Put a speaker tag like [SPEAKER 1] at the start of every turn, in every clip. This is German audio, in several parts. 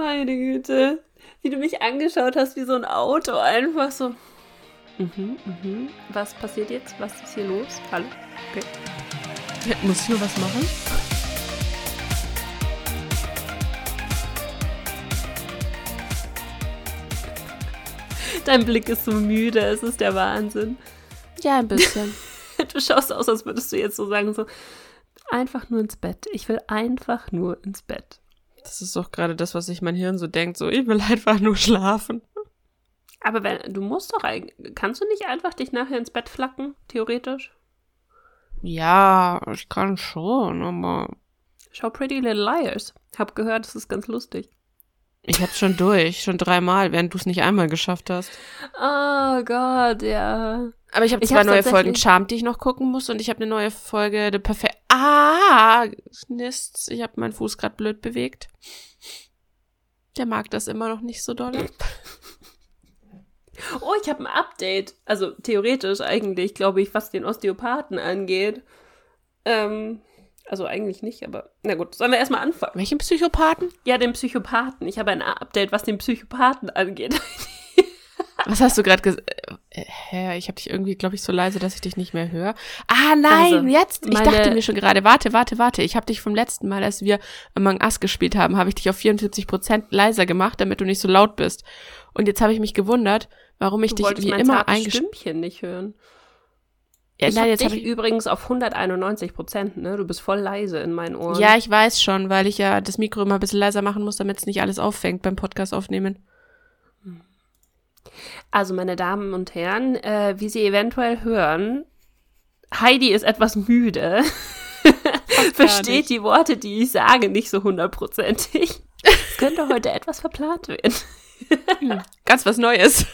[SPEAKER 1] Meine Güte. Wie du mich angeschaut hast, wie so ein Auto. Einfach so. Mhm, mhm. Was passiert jetzt? Was ist hier los? Hallo? Okay.
[SPEAKER 2] Ja, muss ich nur was machen?
[SPEAKER 1] Dein Blick ist so müde, es ist der Wahnsinn.
[SPEAKER 2] Ja, ein bisschen.
[SPEAKER 1] du schaust aus, als würdest du jetzt so sagen, so einfach nur ins Bett. Ich will einfach nur ins Bett.
[SPEAKER 2] Das ist doch gerade das, was sich mein Hirn so denkt, so ich will einfach nur schlafen.
[SPEAKER 1] Aber wenn, du musst doch eigentlich, kannst du nicht einfach dich nachher ins Bett flacken, theoretisch?
[SPEAKER 2] Ja, ich kann schon, aber.
[SPEAKER 1] Schau Pretty Little Liars. Hab gehört, das ist ganz lustig.
[SPEAKER 2] Ich hab's schon durch, schon dreimal, während du es nicht einmal geschafft hast.
[SPEAKER 1] Oh Gott, ja.
[SPEAKER 2] Aber ich habe zwei neue Folgen Charmed, die ich noch gucken muss und ich habe eine neue Folge The Perfect. Ah, Nists. Ich habe meinen Fuß gerade blöd bewegt. Der mag das immer noch nicht so doll.
[SPEAKER 1] Oh, ich habe ein Update. Also theoretisch eigentlich, glaube ich, was den Osteopathen angeht. Ähm, also eigentlich nicht, aber na gut, sollen wir erstmal anfangen.
[SPEAKER 2] Welchen Psychopathen?
[SPEAKER 1] Ja, den Psychopathen. Ich habe ein Update, was den Psychopathen angeht.
[SPEAKER 2] was hast du gerade gesagt? Äh, hä, ich habe dich irgendwie, glaube ich, so leise, dass ich dich nicht mehr höre. Ah, nein, also, jetzt. Ich dachte mir schon gerade, warte, warte, warte. Ich habe dich vom letzten Mal, als wir Among Us gespielt haben, habe ich dich auf 74 Prozent leiser gemacht, damit du nicht so laut bist. Und jetzt habe ich mich gewundert, warum ich du dich wie immer eingeschrieben
[SPEAKER 1] nicht hören. Ja, ich habe dich übrigens auf 191 Prozent, ne? Du bist voll leise in meinen Ohren.
[SPEAKER 2] Ja, ich weiß schon, weil ich ja das Mikro immer ein bisschen leiser machen muss, damit es nicht alles auffängt beim Podcast aufnehmen.
[SPEAKER 1] Also, meine Damen und Herren, äh, wie Sie eventuell hören, Heidi ist etwas müde. Versteht die Worte, die ich sage, nicht so hundertprozentig. Es könnte heute etwas verplant werden.
[SPEAKER 2] Hm, ganz was Neues.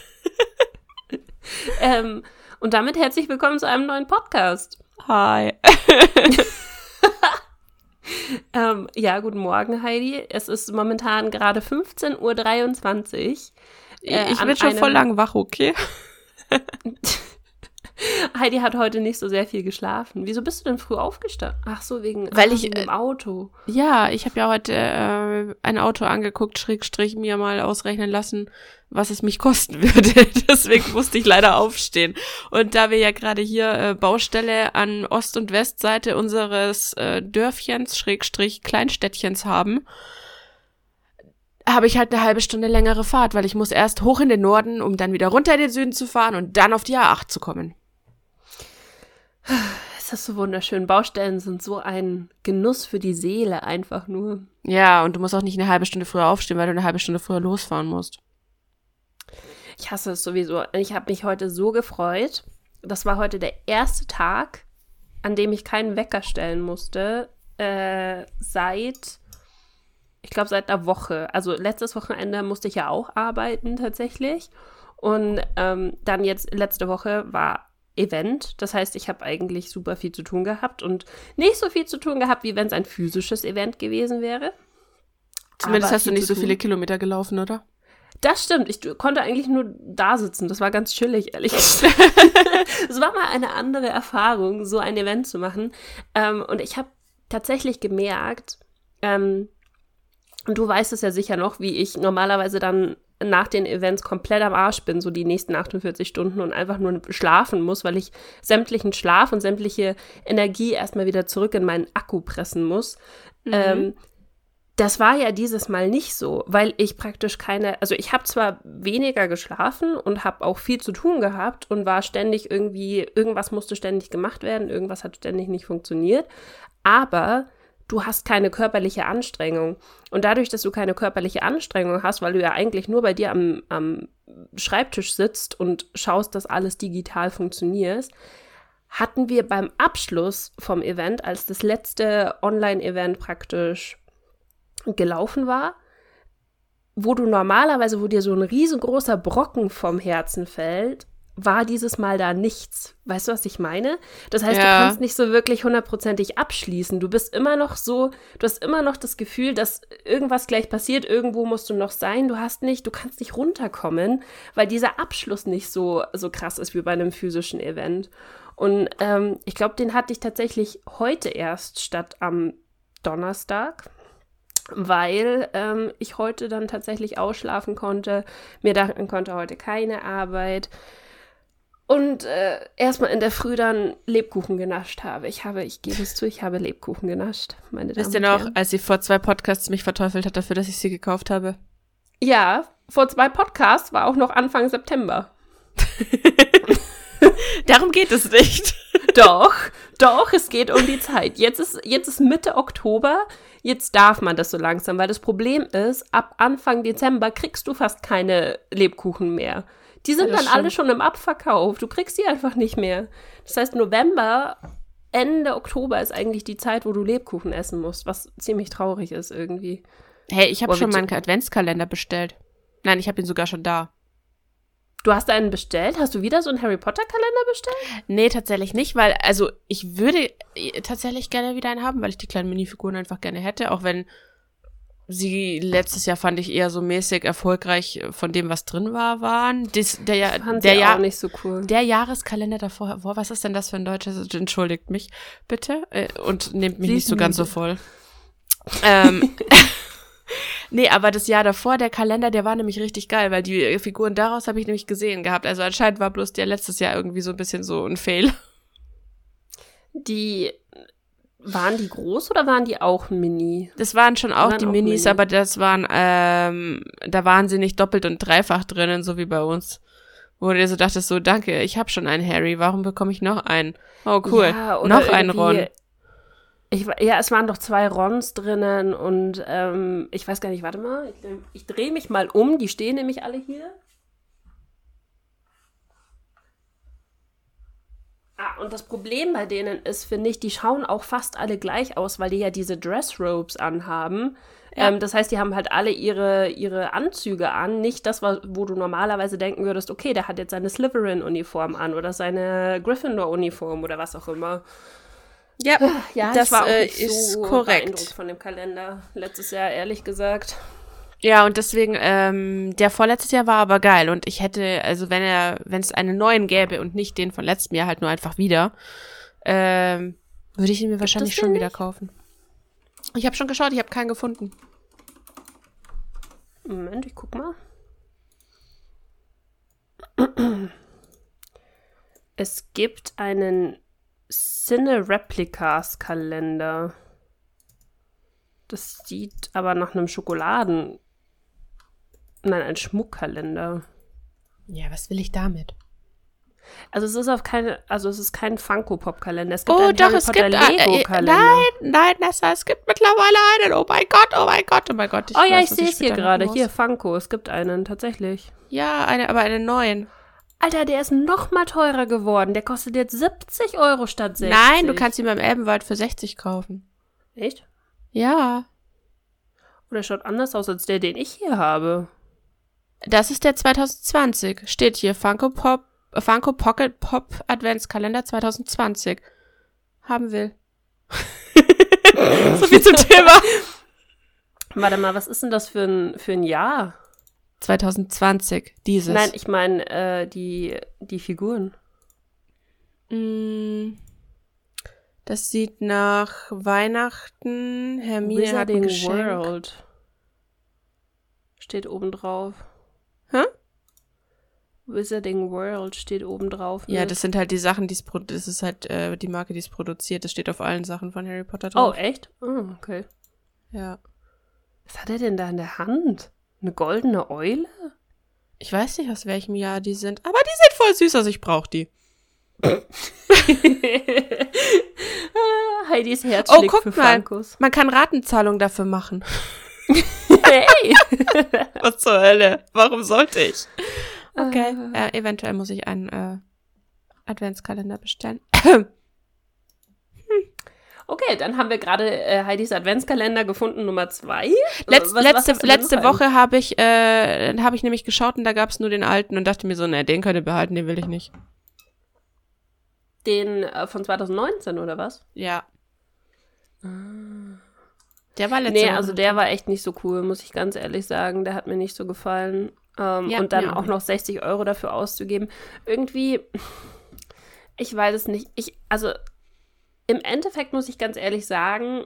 [SPEAKER 1] ähm, und damit herzlich willkommen zu einem neuen Podcast.
[SPEAKER 2] Hi.
[SPEAKER 1] ähm, ja, guten Morgen, Heidi. Es ist momentan gerade 15.23 Uhr.
[SPEAKER 2] Äh, ich bin schon voll lang wach, okay?
[SPEAKER 1] Heidi hat heute nicht so sehr viel geschlafen. Wieso bist du denn früh aufgestanden? Ach so, wegen,
[SPEAKER 2] Weil ich,
[SPEAKER 1] dem Auto.
[SPEAKER 2] Ja, ich habe ja heute äh, ein Auto angeguckt, Schrägstrich mir mal ausrechnen lassen, was es mich kosten würde. Deswegen musste ich leider aufstehen. Und da wir ja gerade hier äh, Baustelle an Ost- und Westseite unseres äh, Dörfchens, Schrägstrich Kleinstädtchens haben, habe ich halt eine halbe Stunde längere Fahrt, weil ich muss erst hoch in den Norden, um dann wieder runter in den Süden zu fahren und dann auf die A8 zu kommen.
[SPEAKER 1] Ist das so wunderschön. Baustellen sind so ein Genuss für die Seele, einfach nur.
[SPEAKER 2] Ja, und du musst auch nicht eine halbe Stunde früher aufstehen, weil du eine halbe Stunde früher losfahren musst.
[SPEAKER 1] Ich hasse es sowieso. Ich habe mich heute so gefreut. Das war heute der erste Tag, an dem ich keinen Wecker stellen musste, äh, seit, ich glaube, seit einer Woche. Also letztes Wochenende musste ich ja auch arbeiten tatsächlich. Und ähm, dann jetzt letzte Woche war Event. Das heißt, ich habe eigentlich super viel zu tun gehabt und nicht so viel zu tun gehabt, wie wenn es ein physisches Event gewesen wäre.
[SPEAKER 2] Zumindest hast du nicht so viele Kilometer gelaufen, oder?
[SPEAKER 1] Das stimmt. Ich konnte eigentlich nur da sitzen. Das war ganz chillig, ehrlich gesagt. Es war mal eine andere Erfahrung, so ein Event zu machen. Ähm, und ich habe tatsächlich gemerkt, ähm, und du weißt es ja sicher noch, wie ich normalerweise dann nach den Events komplett am Arsch bin, so die nächsten 48 Stunden und einfach nur schlafen muss, weil ich sämtlichen Schlaf und sämtliche Energie erstmal wieder zurück in meinen Akku pressen muss. Mhm. Ähm, das war ja dieses Mal nicht so, weil ich praktisch keine, also ich habe zwar weniger geschlafen und habe auch viel zu tun gehabt und war ständig irgendwie, irgendwas musste ständig gemacht werden, irgendwas hat ständig nicht funktioniert, aber du hast keine körperliche Anstrengung. Und dadurch, dass du keine körperliche Anstrengung hast, weil du ja eigentlich nur bei dir am, am Schreibtisch sitzt und schaust, dass alles digital funktioniert, hatten wir beim Abschluss vom Event, als das letzte Online-Event praktisch gelaufen war, wo du normalerweise, wo dir so ein riesengroßer Brocken vom Herzen fällt, war dieses Mal da nichts. Weißt du, was ich meine? Das heißt, ja. du kannst nicht so wirklich hundertprozentig abschließen. Du bist immer noch so, du hast immer noch das Gefühl, dass irgendwas gleich passiert, irgendwo musst du noch sein. Du hast nicht, du kannst nicht runterkommen, weil dieser Abschluss nicht so, so krass ist wie bei einem physischen Event. Und ähm, ich glaube, den hatte ich tatsächlich heute erst statt am Donnerstag. weil ähm, ich heute dann tatsächlich ausschlafen konnte, mir dachten konnte, heute keine Arbeit und äh, erstmal in der Früh dann Lebkuchen genascht habe. Ich habe, ich gebe es zu, ich habe Lebkuchen genascht, meine Damen
[SPEAKER 2] Wisst ihr noch, als sie vor zwei Podcasts mich verteufelt hat dafür, dass ich sie gekauft habe?
[SPEAKER 1] Ja, vor zwei Podcasts war auch noch Anfang September.
[SPEAKER 2] Darum geht es nicht.
[SPEAKER 1] Doch, doch, es geht um die Zeit. Jetzt ist, jetzt ist Mitte Oktober, jetzt darf man das so langsam, weil das Problem ist, ab Anfang Dezember kriegst du fast keine Lebkuchen mehr. Die sind
[SPEAKER 2] Ja,
[SPEAKER 1] dann alle schon im Abverkauf. Du kriegst die einfach nicht mehr. Das heißt, November, Ende Oktober ist eigentlich die Zeit, wo du Lebkuchen essen musst, was ziemlich traurig ist irgendwie.
[SPEAKER 2] Hey, ich habe schon meinen Adventskalender bestellt. Nein, ich habe ihn sogar schon da.
[SPEAKER 1] Du hast einen bestellt? Hast du wieder so einen Harry Potter Kalender bestellt?
[SPEAKER 2] Nee, tatsächlich nicht, weil, also ich würde äh, tatsächlich gerne wieder einen haben, weil ich die kleinen Minifiguren einfach gerne hätte, auch wenn sie letztes Jahr fand ich eher so mäßig erfolgreich äh, von dem, was drin war, waren. Dies, der ja,
[SPEAKER 1] Fand
[SPEAKER 2] der ja,
[SPEAKER 1] auch nicht so cool.
[SPEAKER 2] der Jahreskalender davor, boah, was ist denn das für ein deutsches? Entschuldigt mich bitte äh, und nehmt mich
[SPEAKER 1] Sie
[SPEAKER 2] nicht so ganz so voll. Ähm, nee, aber das Jahr davor, der Kalender, der war nämlich richtig geil, weil die Figuren daraus habe ich nämlich gesehen gehabt. Also anscheinend war bloß der letztes Jahr irgendwie so ein bisschen so ein Fail.
[SPEAKER 1] Die waren die groß oder waren die auch mini?
[SPEAKER 2] Das waren schon auch
[SPEAKER 1] Waren
[SPEAKER 2] die
[SPEAKER 1] auch
[SPEAKER 2] Minis,
[SPEAKER 1] Mini.
[SPEAKER 2] aber das waren, ähm, da waren sie nicht doppelt und dreifach drinnen, so wie bei uns. Wo du dir so dachtest, so, danke, ich habe schon einen Harry, warum bekomme ich noch einen? Oh, cool,
[SPEAKER 1] Ja,
[SPEAKER 2] noch einen Ron.
[SPEAKER 1] Ich, ja, es waren doch zwei Rons drinnen und ähm, ich weiß gar nicht, warte mal, ich, ich drehe mich mal um, die stehen nämlich alle hier. Ah, und das Problem bei denen ist, finde ich, die schauen auch fast alle gleich aus, weil die ja diese Dressrobes anhaben.
[SPEAKER 2] Ja.
[SPEAKER 1] Ähm, das heißt, die haben halt alle ihre, ihre Anzüge an. Nicht das, wo du normalerweise denken würdest, okay, der hat jetzt seine Slytherin-Uniform an oder seine Gryffindor-Uniform oder was auch immer.
[SPEAKER 2] Ja,
[SPEAKER 1] Ja,
[SPEAKER 2] das
[SPEAKER 1] war auch
[SPEAKER 2] äh,
[SPEAKER 1] nicht
[SPEAKER 2] ist
[SPEAKER 1] so
[SPEAKER 2] korrekt.
[SPEAKER 1] von dem Kalender letztes Jahr, ehrlich gesagt.
[SPEAKER 2] Ja, und deswegen, ähm, der vorletztes Jahr war aber geil und ich hätte, also wenn er, wenn es einen neuen gäbe und nicht den von letztem Jahr halt nur einfach wieder, ähm, würde ich ihn mir wahrscheinlich schon wieder kaufen. Ich habe schon geschaut, ich habe keinen gefunden.
[SPEAKER 1] Moment, ich guck mal. Es gibt einen Cine Replicas Kalender. Das sieht aber nach einem Schokoladen. Nein, ein Schmuckkalender.
[SPEAKER 2] Ja, was will ich damit?
[SPEAKER 1] Also es ist auf keine, also es ist kein Funko Pop Kalender. Es gibt
[SPEAKER 2] Oh,
[SPEAKER 1] einen
[SPEAKER 2] doch,
[SPEAKER 1] Harry
[SPEAKER 2] es
[SPEAKER 1] Potter
[SPEAKER 2] gibt äh, äh,
[SPEAKER 1] Kalender.
[SPEAKER 2] Nein, nein, Nessa, es gibt mittlerweile einen. Oh mein Gott, oh mein Gott, oh mein Gott.
[SPEAKER 1] oh ja,
[SPEAKER 2] weiß,
[SPEAKER 1] ich
[SPEAKER 2] was
[SPEAKER 1] sehe es hier gerade. Hier. Funko. Es gibt einen tatsächlich.
[SPEAKER 2] Ja, eine, aber einen neuen.
[SPEAKER 1] Alter, der ist noch mal teurer geworden. Der kostet jetzt 70 Euro statt 60.
[SPEAKER 2] Nein, du kannst ihn beim Elbenwald für 60 kaufen.
[SPEAKER 1] Echt?
[SPEAKER 2] Ja.
[SPEAKER 1] Oder schaut anders aus als der, den ich hier habe.
[SPEAKER 2] Das ist der 2020. Steht hier Funko Pop, Funko Pocket Pop Adventskalender 2020. Haben will. so viel zum Thema.
[SPEAKER 1] Warte mal, was ist denn das für ein, für ein Jahr?
[SPEAKER 2] 2020, dieses.
[SPEAKER 1] Nein, ich meine äh, die, die Figuren.
[SPEAKER 2] Mm, Das sieht nach Weihnachten. Hermine hat ein
[SPEAKER 1] Wizarding
[SPEAKER 2] Geschenk.
[SPEAKER 1] World. Steht oben drauf. Wizarding World steht oben drauf.
[SPEAKER 2] Ja,
[SPEAKER 1] mit-
[SPEAKER 2] das sind halt die Sachen, die das ist halt äh, die Marke, die es produziert. Das steht auf allen Sachen von Harry Potter
[SPEAKER 1] Oh,
[SPEAKER 2] drauf.
[SPEAKER 1] echt? Oh, okay.
[SPEAKER 2] ja.
[SPEAKER 1] Was hat er denn da in der Hand? Eine goldene Eule?
[SPEAKER 2] Ich weiß nicht, aus welchem Jahr die sind, aber die sind voll süß, also ich brauche die.
[SPEAKER 1] Heidis Herz
[SPEAKER 2] Oh, guck
[SPEAKER 1] für
[SPEAKER 2] mal. Man kann Ratenzahlung dafür machen.
[SPEAKER 1] Hey!
[SPEAKER 2] Was zur Hölle? Warum sollte ich? Okay,
[SPEAKER 1] Ah.
[SPEAKER 2] äh, eventuell muss ich einen äh, Adventskalender bestellen.
[SPEAKER 1] Okay, dann haben wir gerade äh, Heidis Adventskalender gefunden, Nummer zwei.
[SPEAKER 2] Letz,
[SPEAKER 1] Was- was
[SPEAKER 2] letzte
[SPEAKER 1] denn
[SPEAKER 2] letzte Woche habe ich, äh, habe ich nämlich geschaut und da gab es nur den alten und dachte mir so, ne, den könnt ihr behalten, den will ich nicht.
[SPEAKER 1] Den äh, von 2019 oder was?
[SPEAKER 2] Ja. Der war letzte
[SPEAKER 1] Nee,
[SPEAKER 2] Woche.
[SPEAKER 1] also der war echt nicht so cool, muss ich ganz ehrlich sagen. Der hat mir nicht so gefallen. Ähm,
[SPEAKER 2] Ja,
[SPEAKER 1] und dann
[SPEAKER 2] auch
[SPEAKER 1] auch noch 60 Euro dafür auszugeben. Irgendwie, ich weiß es nicht. Ich, also im Endeffekt muss ich ganz ehrlich sagen,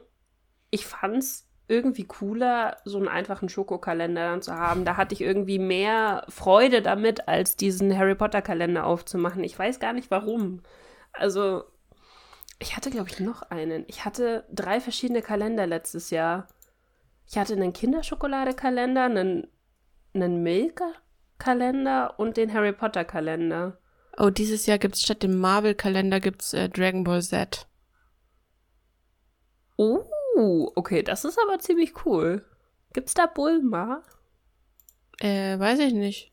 [SPEAKER 1] ich fand's irgendwie cooler, so einen einfachen Schokokalender dann zu haben. Da hatte ich irgendwie mehr Freude damit, als diesen Harry Potter Kalender aufzumachen. Ich weiß gar nicht warum. Also, ich hatte, glaube ich, noch einen. Ich hatte drei verschiedene Kalender letztes Jahr. Ich hatte einen Kinderschokoladekalender, einen, einen Milka-Kalender und den Harry Potter-Kalender.
[SPEAKER 2] Oh, dieses Jahr gibt's statt dem Marvel-Kalender gibt's äh, Dragon Ball Z.
[SPEAKER 1] Oh, okay, das ist aber ziemlich cool. Gibt's da Bulma?
[SPEAKER 2] Äh, weiß ich nicht.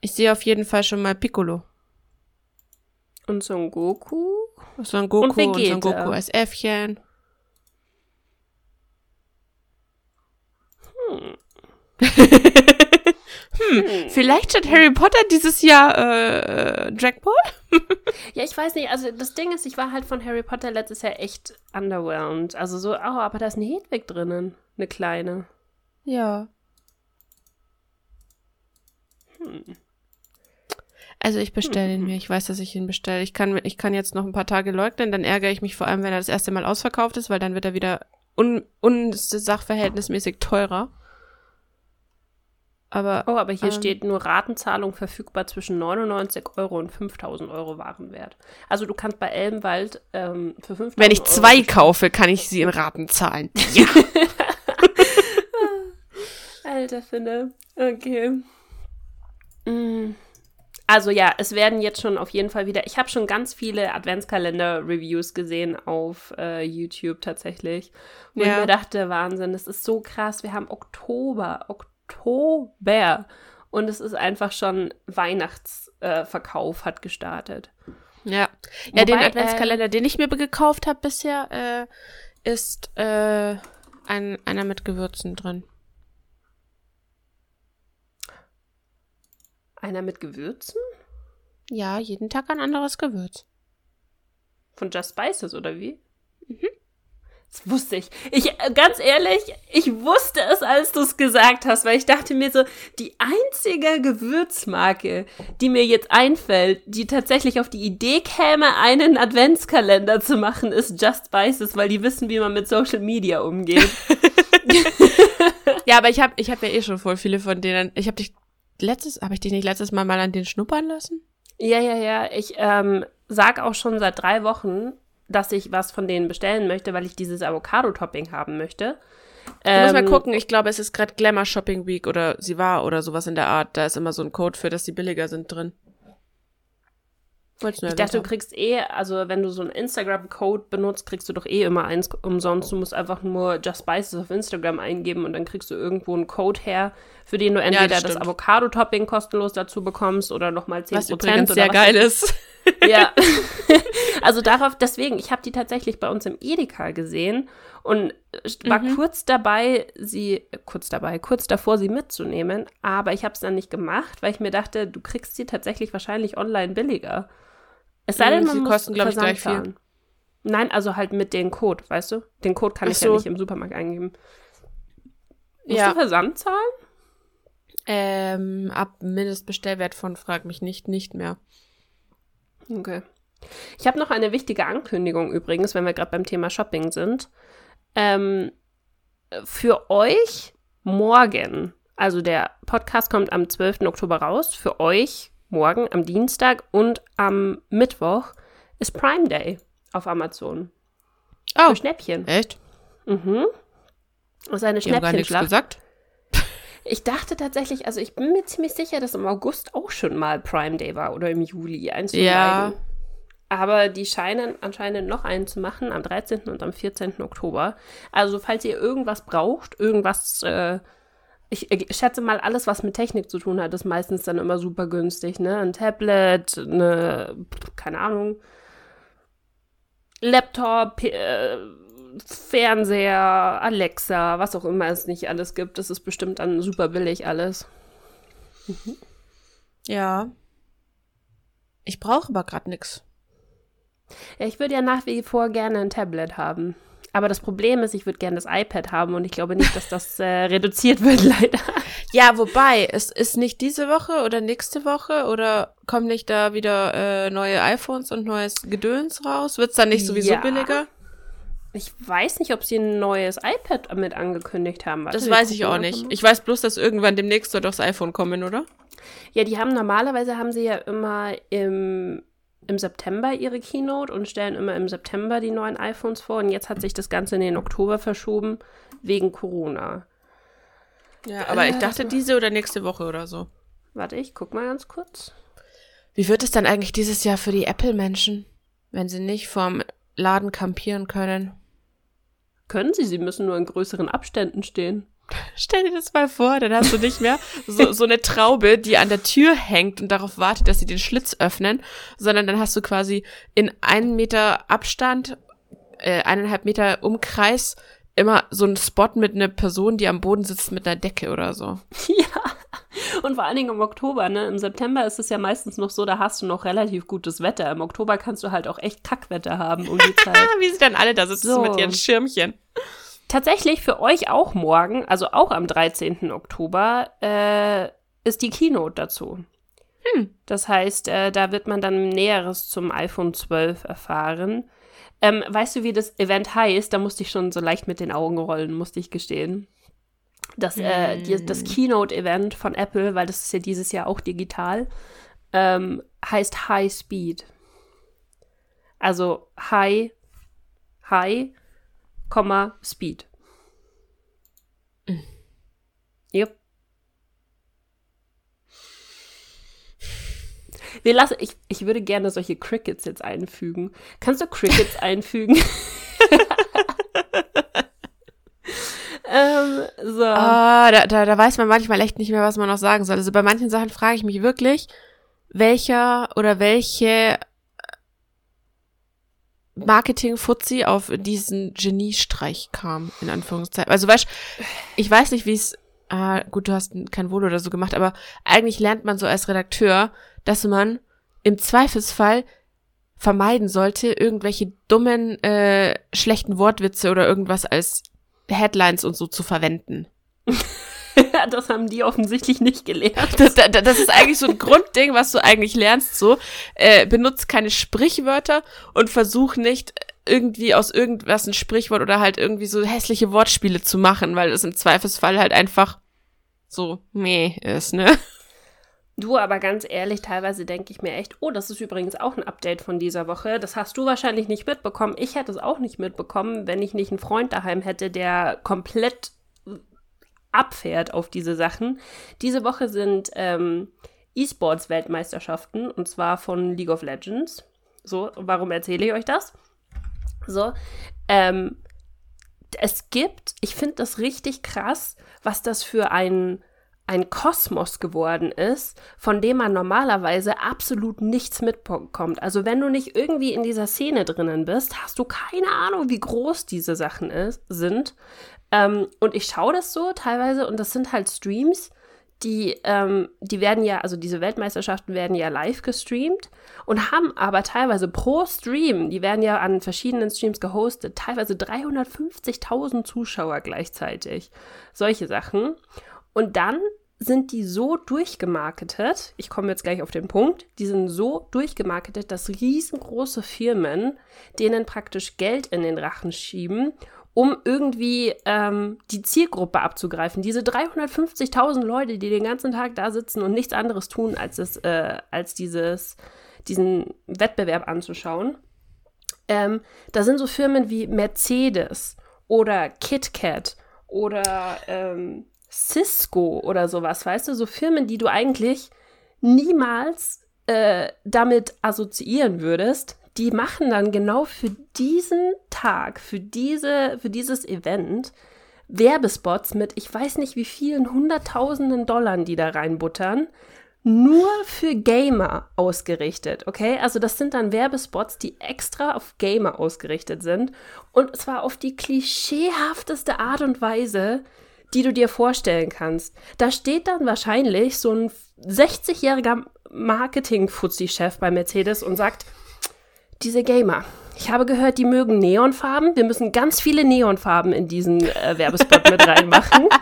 [SPEAKER 2] Ich sehe auf jeden Fall schon mal Piccolo.
[SPEAKER 1] Und Son Goku?
[SPEAKER 2] Son Goku und, und Son Goku als Äffchen.
[SPEAKER 1] Hm.
[SPEAKER 2] Hm, vielleicht statt Harry Potter dieses Jahr äh, Dragon Ball?
[SPEAKER 1] Ja, ich weiß nicht, also das Ding ist, ich war halt von Harry Potter letztes Jahr echt underwhelmed. Also so, oh, aber da ist eine Hedwig drinnen. Eine kleine.
[SPEAKER 2] Ja.
[SPEAKER 1] Hm.
[SPEAKER 2] Also ich bestelle ihn mir. Ich weiß, dass ich ihn bestelle. Ich kann, ich kann jetzt noch ein paar Tage leugnen, dann ärgere ich mich vor allem, wenn er das erste Mal ausverkauft ist, weil dann wird er wieder un, unsachverhältnismäßig teurer. Aber
[SPEAKER 1] Oh, aber hier
[SPEAKER 2] Ähm.
[SPEAKER 1] steht nur Ratenzahlung verfügbar zwischen 99 Euro und 5000 Euro Warenwert. Also du kannst bei Elbenwald ähm, für 5000
[SPEAKER 2] wenn ich
[SPEAKER 1] Euro
[SPEAKER 2] zwei kaufe, kann ich sie in Raten zahlen. Ja.
[SPEAKER 1] Alter Finne. Okay. Mm. Also ja, es werden jetzt schon auf jeden Fall wieder. Ich habe schon ganz viele Adventskalender-Reviews gesehen auf äh, YouTube tatsächlich. Wo
[SPEAKER 2] Ja.
[SPEAKER 1] ich mir dachte, Wahnsinn, das ist so krass. Wir haben Oktober, Oktober. Und es ist einfach schon Weihnachtsverkauf äh, hat gestartet.
[SPEAKER 2] Ja, ja den Adventskalender, den ich mir gekauft habe bisher, äh, ist äh, ein, einer mit Gewürzen drin.
[SPEAKER 1] Einer mit Gewürzen?
[SPEAKER 2] Ja, jeden Tag ein anderes Gewürz.
[SPEAKER 1] Von Just Spices oder wie? Das wusste ich. Ich, äh, ganz ehrlich, ich wusste es, als du es gesagt hast, weil ich dachte mir so, die einzige Gewürzmarke, die mir jetzt einfällt, die tatsächlich auf die Idee käme, einen Adventskalender zu machen, ist Just Spices, weil die wissen, wie man mit Social Media umgeht.
[SPEAKER 2] Ja, aber ich habe ich hab ja eh schon voll viele von denen. Ich habe dich letztes, habe ich dich nicht letztes Mal mal an den schnuppern lassen?
[SPEAKER 1] ja, ja, ja. Ich ähm, sag auch schon seit drei Wochen, dass ich was von denen bestellen möchte, weil ich dieses Avocado-Topping haben möchte.
[SPEAKER 2] Du musst mal
[SPEAKER 1] Ähm,
[SPEAKER 2] gucken, ich glaube, es ist gerade Glamour Shopping Week oder sie war oder sowas in der Art. Da ist immer so ein Code für, dass die billiger sind drin.
[SPEAKER 1] Ich dachte, du
[SPEAKER 2] erwähnt
[SPEAKER 1] kriegst eh, also wenn du so einen Instagram-Code benutzt, kriegst du doch eh immer eins umsonst. Du musst einfach nur Just Spices auf Instagram eingeben und dann kriegst du irgendwo einen Code her, für den du entweder das,
[SPEAKER 2] stimmt.
[SPEAKER 1] Avocado-Topping kostenlos dazu bekommst oder nochmal 10%
[SPEAKER 2] Was übrigens
[SPEAKER 1] oder
[SPEAKER 2] sehr
[SPEAKER 1] was
[SPEAKER 2] geil ist.
[SPEAKER 1] ja. also darauf, deswegen, ich habe die tatsächlich bei uns im Edeka gesehen und war
[SPEAKER 2] Mhm.
[SPEAKER 1] kurz dabei, sie, kurz dabei, kurz davor, sie mitzunehmen, aber ich habe es dann nicht gemacht, weil ich mir dachte, du kriegst sie tatsächlich wahrscheinlich online billiger. Es sei
[SPEAKER 2] Mhm,
[SPEAKER 1] denn, man
[SPEAKER 2] sie
[SPEAKER 1] muss
[SPEAKER 2] kosten, glaub ich, gleich viel.
[SPEAKER 1] zahlen. Nein, also halt mit dem Code, weißt du? Den Code kann
[SPEAKER 2] Ach
[SPEAKER 1] ich
[SPEAKER 2] so.
[SPEAKER 1] ja nicht im Supermarkt eingeben. Musst
[SPEAKER 2] Ja.
[SPEAKER 1] du Versand zahlen?
[SPEAKER 2] Ähm, ab Mindestbestellwert von frag mich nicht, nicht mehr.
[SPEAKER 1] Okay. Ich habe noch eine wichtige Ankündigung übrigens, wenn wir gerade beim Thema Shopping sind. Ähm, für euch morgen, also der Podcast kommt am 12. Oktober raus, für euch morgen am Dienstag und am Mittwoch ist Prime Day auf Amazon.
[SPEAKER 2] Oh,
[SPEAKER 1] Für Schnäppchen.
[SPEAKER 2] echt?
[SPEAKER 1] Mhm. Das ist eine
[SPEAKER 2] Die haben gar nichts
[SPEAKER 1] Schnäppchenschlacht.
[SPEAKER 2] gesagt.
[SPEAKER 1] Ich dachte tatsächlich, also ich bin mir ziemlich sicher, dass im August auch schon mal Prime Day war oder im Juli. Eins
[SPEAKER 2] Ja.
[SPEAKER 1] Aber die scheinen anscheinend noch einen zu machen am 13. und am 14. Oktober. Also falls ihr irgendwas braucht, irgendwas, äh, ich, ich schätze mal, alles, was mit Technik zu tun hat, ist meistens dann immer super günstig. Ne? Ein Tablet, eine, keine Ahnung, Laptop, äh, Fernseher, Alexa, was auch immer es nicht alles gibt. Das ist bestimmt dann super billig alles.
[SPEAKER 2] Ja. Ich brauche aber gerade nix.
[SPEAKER 1] Ja, ich würde ja nach wie vor gerne ein Tablet haben. Aber das Problem ist, ich würde gerne das iPad haben und ich glaube nicht, dass das äh, reduziert wird, leider.
[SPEAKER 2] Ja, wobei, es ist nicht diese Woche oder nächste Woche oder kommen nicht da wieder äh, neue iPhones und neues Gedöns raus? Wird's dann nicht sowieso
[SPEAKER 1] Ja.
[SPEAKER 2] billiger?
[SPEAKER 1] Ich weiß nicht, ob sie ein neues iPad mit angekündigt haben.
[SPEAKER 2] Warte, das weiß ich auch nicht. Ich weiß bloß, dass irgendwann demnächst soll doch das iPhone kommen, oder?
[SPEAKER 1] Ja, die haben normalerweise haben sie ja immer im, im September ihre Keynote und stellen immer im September die neuen iPhones vor. Und jetzt hat sich das Ganze in den Oktober verschoben wegen Corona.
[SPEAKER 2] Ja, aber äh, ich dachte diese oder nächste Woche oder so.
[SPEAKER 1] Warte, ich guck mal ganz kurz.
[SPEAKER 2] Wie wird es dann eigentlich dieses Jahr für die Apple-Menschen, wenn sie nicht vorm Laden kampieren können?
[SPEAKER 1] Können sie, sie müssen nur in größeren Abständen stehen.
[SPEAKER 2] Stell dir das mal vor, dann hast du nicht mehr so, so eine Traube, die an der Tür hängt und darauf wartet, dass sie den Schlitz öffnen, sondern dann hast du quasi in einen Meter Abstand, äh, eineinhalb Meter Umkreis immer so einen Spot mit einer Person, die am Boden sitzt mit einer Decke oder so.
[SPEAKER 1] Ja. Und vor allen Dingen im Oktober, ne? Im September ist es ja meistens noch so, da hast du noch relativ gutes Wetter. Im Oktober kannst du halt auch echt Kackwetter haben um die Zeit.
[SPEAKER 2] Wie sie dann alle da sitzen so. mit ihren Schirmchen.
[SPEAKER 1] Tatsächlich für euch auch morgen, also auch am 13. Oktober, äh, ist die Keynote dazu. Hm. Das heißt, äh, da wird man dann Näheres zum iPhone 12 erfahren. Ähm, weißt du, wie das Event heißt? Da musste ich schon so leicht mit den Augen rollen, musste ich gestehen das, äh, die, das hm. Keynote-Event von Apple, weil das ist ja dieses Jahr auch digital, ähm, heißt High Speed. Also High, High, Komma, Speed. Mhm. Yep. Wir lassen, ich, ich würde gerne solche Crickets jetzt einfügen. Kannst du Crickets einfügen?
[SPEAKER 2] Ähm, so. Ah, da, da, da weiß man manchmal echt nicht mehr, was man noch sagen soll. Also bei manchen Sachen frage ich mich wirklich, welcher oder welche Marketing-Fuzzi auf diesen Geniestreich kam, in Anführungszeichen. Also weißt ich weiß nicht, wie es, ah, gut, du hast kein Wohl oder so gemacht, aber eigentlich lernt man so als Redakteur, dass man im Zweifelsfall vermeiden sollte, irgendwelche dummen, äh, schlechten Wortwitze oder irgendwas als Headlines und so zu verwenden.
[SPEAKER 1] das haben die offensichtlich nicht gelernt.
[SPEAKER 2] Das, das, das, ist eigentlich so ein Grundding, was du eigentlich lernst. So, äh, benutzt keine Sprichwörter und versuch nicht irgendwie aus irgendwas ein Sprichwort oder halt irgendwie so hässliche Wortspiele zu machen, weil es im Zweifelsfall halt einfach so meh ist, ne?
[SPEAKER 1] Du, aber ganz ehrlich, teilweise denke ich mir echt, oh, das ist übrigens auch ein Update von dieser Woche. Das hast du wahrscheinlich nicht mitbekommen. Ich hätte es auch nicht mitbekommen, wenn ich nicht einen Freund daheim hätte, der komplett abfährt auf diese Sachen. Diese Woche sind ähm, E-Sports-Weltmeisterschaften und zwar von League of Legends. So, warum erzähle ich euch das? So, ähm, es gibt, ich finde das richtig krass, was das für ein ein Kosmos geworden ist, von dem man normalerweise absolut nichts mitbekommt. Also wenn du nicht irgendwie in dieser Szene drinnen bist, hast du keine Ahnung, wie groß diese Sachen ist, sind. Ähm, und ich schaue das so teilweise und das sind halt Streams, die, ähm, die werden ja, also diese Weltmeisterschaften werden ja live gestreamt und haben aber teilweise pro Stream, die werden ja an verschiedenen Streams gehostet, teilweise 350.000 Zuschauer gleichzeitig. Solche Sachen. Und dann sind die so durchgemarketet, ich komme jetzt gleich auf den Punkt, die sind so durchgemarketet, dass riesengroße Firmen denen praktisch Geld in den Rachen schieben, um irgendwie ähm, die Zielgruppe abzugreifen. Diese 350.000 Leute, die den ganzen Tag da sitzen und nichts anderes tun, als, es, äh, als dieses, diesen Wettbewerb anzuschauen. Ähm, da sind so Firmen wie Mercedes oder KitKat oder ähm, Cisco oder sowas, weißt du, so Firmen, die du eigentlich niemals äh, damit assoziieren würdest, die machen dann genau für diesen Tag, für diese, für dieses Event Werbespots mit, ich weiß nicht wie vielen hunderttausenden Dollar, die da reinbuttern, nur für Gamer ausgerichtet, okay? Also das sind dann Werbespots, die extra auf Gamer ausgerichtet sind und zwar auf die klischeehafteste Art und Weise, die du dir vorstellen kannst. Da steht dann wahrscheinlich so ein 60-jähriger Marketing-Fuzzi-Chef bei Mercedes und sagt, diese Gamer, ich habe gehört, die mögen Neonfarben. Wir müssen ganz viele Neonfarben in diesen äh, Werbespot mit reinmachen.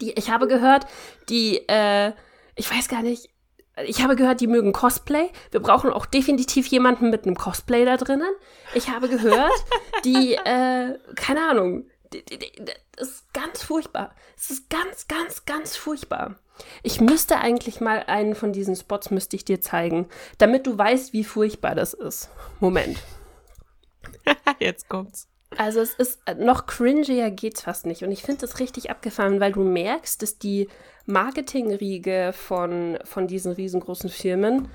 [SPEAKER 1] Die, ich habe gehört, die, äh, ich weiß gar nicht, Ich habe gehört, die mögen Cosplay. Wir brauchen auch definitiv jemanden mit einem Cosplay da drinnen. Ich habe gehört, die, äh, keine Ahnung, das ist ganz furchtbar. Es ist ganz, ganz, ganz furchtbar. Ich müsste eigentlich mal einen von diesen Spots müsste ich dir zeigen, damit du weißt, wie furchtbar das ist. Moment.
[SPEAKER 2] Jetzt kommt's.
[SPEAKER 1] Also es ist äh, noch cringier geht's fast nicht. Und ich finde das richtig abgefahren, weil du merkst, dass die Marketingriege von, von diesen riesengroßen Firmen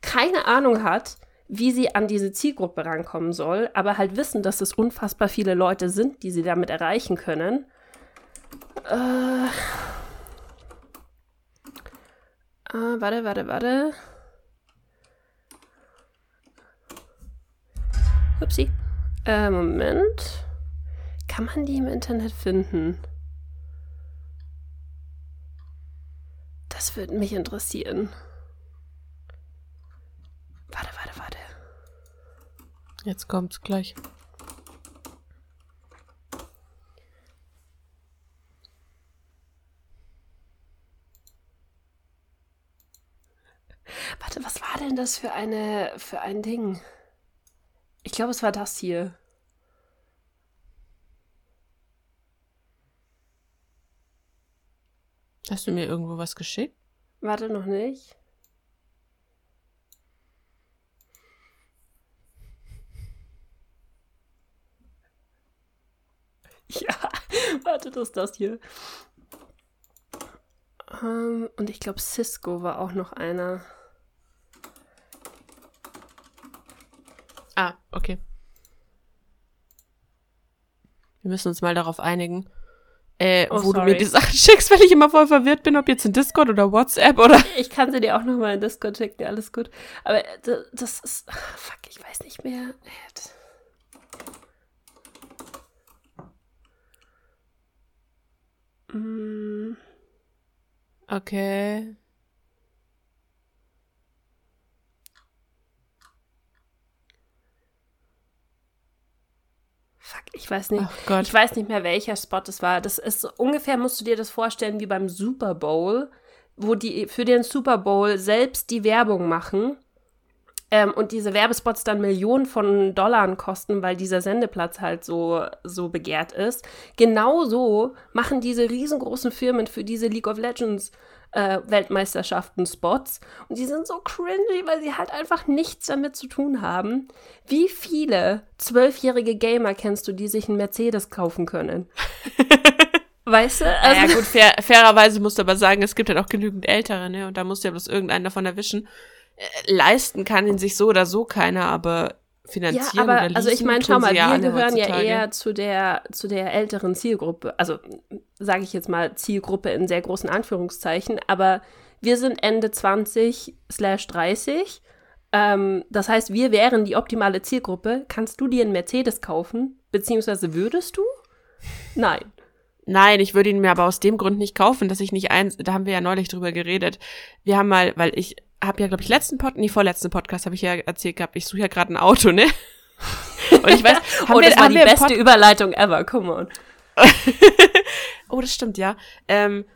[SPEAKER 1] keine Ahnung hat, wie sie an diese Zielgruppe rankommen soll, aber halt wissen, dass es unfassbar viele Leute sind, die sie damit erreichen können. Äh, äh, warte, warte, warte. Upsi. Äh, Moment. Kann man die im Internet finden? Das würde mich interessieren. Warte, warte, warte.
[SPEAKER 2] Jetzt kommt's gleich.
[SPEAKER 1] Warte, was war denn das für eine für ein Ding? Ich glaube, es war das hier.
[SPEAKER 2] Hast du mir irgendwo was geschickt?
[SPEAKER 1] Warte noch nicht. Ja, warte, das ist das hier. Ähm, und ich glaube, Cisco war auch noch einer.
[SPEAKER 2] Ah, okay. Wir müssen uns mal darauf einigen, äh,
[SPEAKER 1] Oh,
[SPEAKER 2] wo du
[SPEAKER 1] sorry.
[SPEAKER 2] mir die Sachen schickst, weil ich immer voll verwirrt bin, ob jetzt in Discord oder WhatsApp oder.
[SPEAKER 1] Ich kann sie dir auch noch mal in Discord schicken, alles gut. Aber äh, das ist. Fuck, ich weiß nicht mehr. Äh, das-
[SPEAKER 2] Okay.
[SPEAKER 1] Fuck, ich weiß nicht.
[SPEAKER 2] Gott.
[SPEAKER 1] Ich weiß nicht mehr, welcher Spot es war. Das ist ungefähr, musst du dir das vorstellen, wie beim Super Bowl, wo die für den Super Bowl selbst die Werbung machen. Ähm, und diese Werbespots dann Millionen von Dollar kosten, weil dieser Sendeplatz halt so, so begehrt ist. Genauso machen diese riesengroßen Firmen für diese League of Legends äh, Weltmeisterschaften Spots. Und die sind so cringy, weil sie halt einfach nichts damit zu tun haben. Wie viele zwölfjährige Gamer kennst du, die sich einen Mercedes kaufen können? weißt du? Also,
[SPEAKER 2] ja gut, fair, fairerweise musst du aber sagen, es gibt halt auch genügend Ältere, ne? Und da musst du ja bloß irgendeinen davon erwischen. Äh, leisten kann ihn sich so oder so keiner, aber
[SPEAKER 1] ja,
[SPEAKER 2] finanzieren
[SPEAKER 1] aber
[SPEAKER 2] oder
[SPEAKER 1] also ich
[SPEAKER 2] leasen
[SPEAKER 1] meine, schau mal, wir gehören ja eher zu der zu der älteren Zielgruppe. Also sage ich jetzt mal Zielgruppe in sehr großen Anführungszeichen, aber wir sind Ende 20 slash 30. Ähm, das heißt, wir wären die optimale Zielgruppe. Kannst du dir einen Mercedes kaufen? Beziehungsweise würdest du? Nein.
[SPEAKER 2] Nein, ich würde ihn mir aber aus dem Grund nicht kaufen, dass ich nicht eins, da haben wir ja neulich drüber geredet. Wir haben mal, weil ich habe ja, glaube ich, letzten Pod, nee, vorletzten Podcast habe ich ja erzählt gehabt, ich suche ja gerade ein Auto, ne? Und ich weiß, haben
[SPEAKER 1] oh,
[SPEAKER 2] wir,
[SPEAKER 1] das war die beste
[SPEAKER 2] Pod
[SPEAKER 1] Überleitung ever. Come on.
[SPEAKER 2] Oh, das stimmt, ja. Ähm,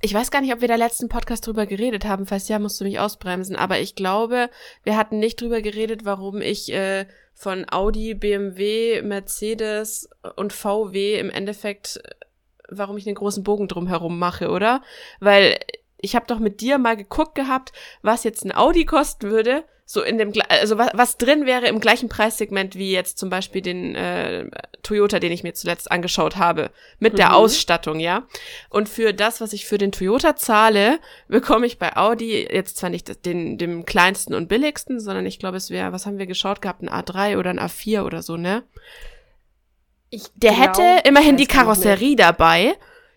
[SPEAKER 2] ich weiß gar nicht, ob wir da letzten Podcast drüber geredet haben. Falls ja, musst du mich ausbremsen. Aber ich glaube, wir hatten nicht drüber geredet, warum ich äh, von Audi, BMW, Mercedes und VW im Endeffekt, äh, warum ich einen großen Bogen drum herum mache, oder? Weil ich habe doch mit dir mal geguckt gehabt, was jetzt ein Audi kosten würde, so in dem, also was, was drin wäre im gleichen Preissegment wie jetzt zum Beispiel den äh, Toyota, den ich mir zuletzt angeschaut habe, mit der
[SPEAKER 1] Mhm.
[SPEAKER 2] Ausstattung, ja. Und für das, was ich für den Toyota zahle, bekomme ich bei Audi jetzt zwar nicht den, dem kleinsten und billigsten, sondern ich glaube, es wäre, was haben wir geschaut gehabt, ein A3 oder ein A4 oder so, ne?
[SPEAKER 1] Ich
[SPEAKER 2] Der
[SPEAKER 1] glaub,
[SPEAKER 2] hätte immerhin die. Karosserie dabei.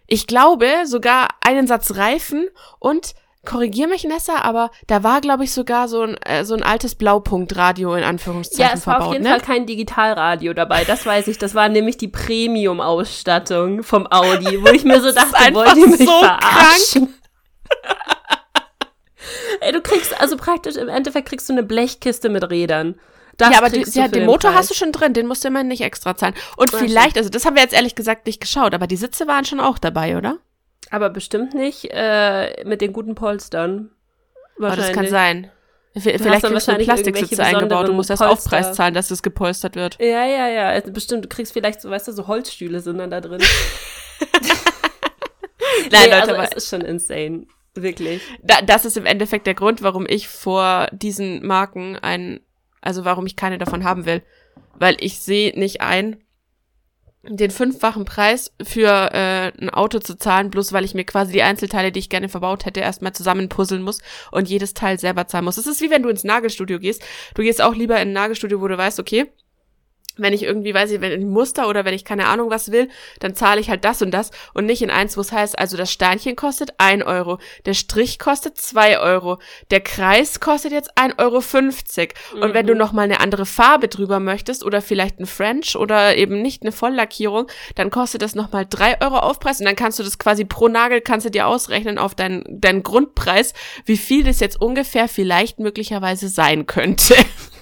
[SPEAKER 2] Ich glaube sogar einen Satz Reifen und korrigier mich, Nessa, aber da war, glaube ich, sogar so ein, äh, so ein altes Blaupunktradio in Anführungszeichen
[SPEAKER 1] Ja, es war
[SPEAKER 2] verbaut,
[SPEAKER 1] auf jeden
[SPEAKER 2] ne?
[SPEAKER 1] Fall kein Digitalradio dabei, das weiß ich. Das war nämlich die Premium-Ausstattung vom Audi, wo ich mir so dachte, wollt ihr mich
[SPEAKER 2] so
[SPEAKER 1] verarschen? Ey, du kriegst, also praktisch im Endeffekt kriegst du eine Blechkiste mit Rädern. Das
[SPEAKER 2] ja, aber die, ja, den
[SPEAKER 1] den
[SPEAKER 2] Motor hast du schon drin, den musst du immerhin nicht extra zahlen. Und
[SPEAKER 1] Ja,
[SPEAKER 2] vielleicht, also das haben wir jetzt ehrlich gesagt nicht geschaut, aber die Sitze waren schon auch dabei, oder?
[SPEAKER 1] Aber bestimmt nicht äh, mit den guten Polstern.
[SPEAKER 2] Aber das kann sein. Vielleicht kriegst du Plastiksitze eingebaut, du musst erst Aufpreis zahlen, dass es gepolstert wird.
[SPEAKER 1] Ja, ja, ja. Bestimmt, du kriegst vielleicht so, weißt du, so Holzstühle sind dann da drin. Nein, nee, Leute, also aber es ist schon insane. Wirklich.
[SPEAKER 2] Da, das ist im Endeffekt der Grund, warum ich vor diesen Marken ein, also warum ich keine davon haben will. Weil ich sehe nicht ein, den fünffachen Preis für äh, ein Auto zu zahlen, bloß weil ich mir quasi die Einzelteile, die ich gerne verbaut hätte, erstmal zusammenpuzzeln muss und jedes Teil selber zahlen muss. Es ist wie wenn du ins Nagelstudio gehst. Du gehst auch lieber in ein Nagelstudio, wo du weißt, okay, wenn ich irgendwie, weiß ich, wenn ich ein Muster oder wenn ich keine Ahnung was will, dann zahle ich halt das und das und nicht in eins, wo es heißt, also das Steinchen kostet ein Euro, der Strich kostet zwei Euro, der Kreis kostet jetzt ein Euro. fünfzig Und mhm. wenn du mhm. noch mal eine andere Farbe drüber möchtest oder vielleicht ein French oder eben nicht eine Volllackierung, dann kostet das noch mal drei Euro Aufpreis und dann kannst du das quasi pro Nagel kannst du dir ausrechnen auf deinen, deinen Grundpreis, wie viel das jetzt ungefähr vielleicht möglicherweise sein könnte.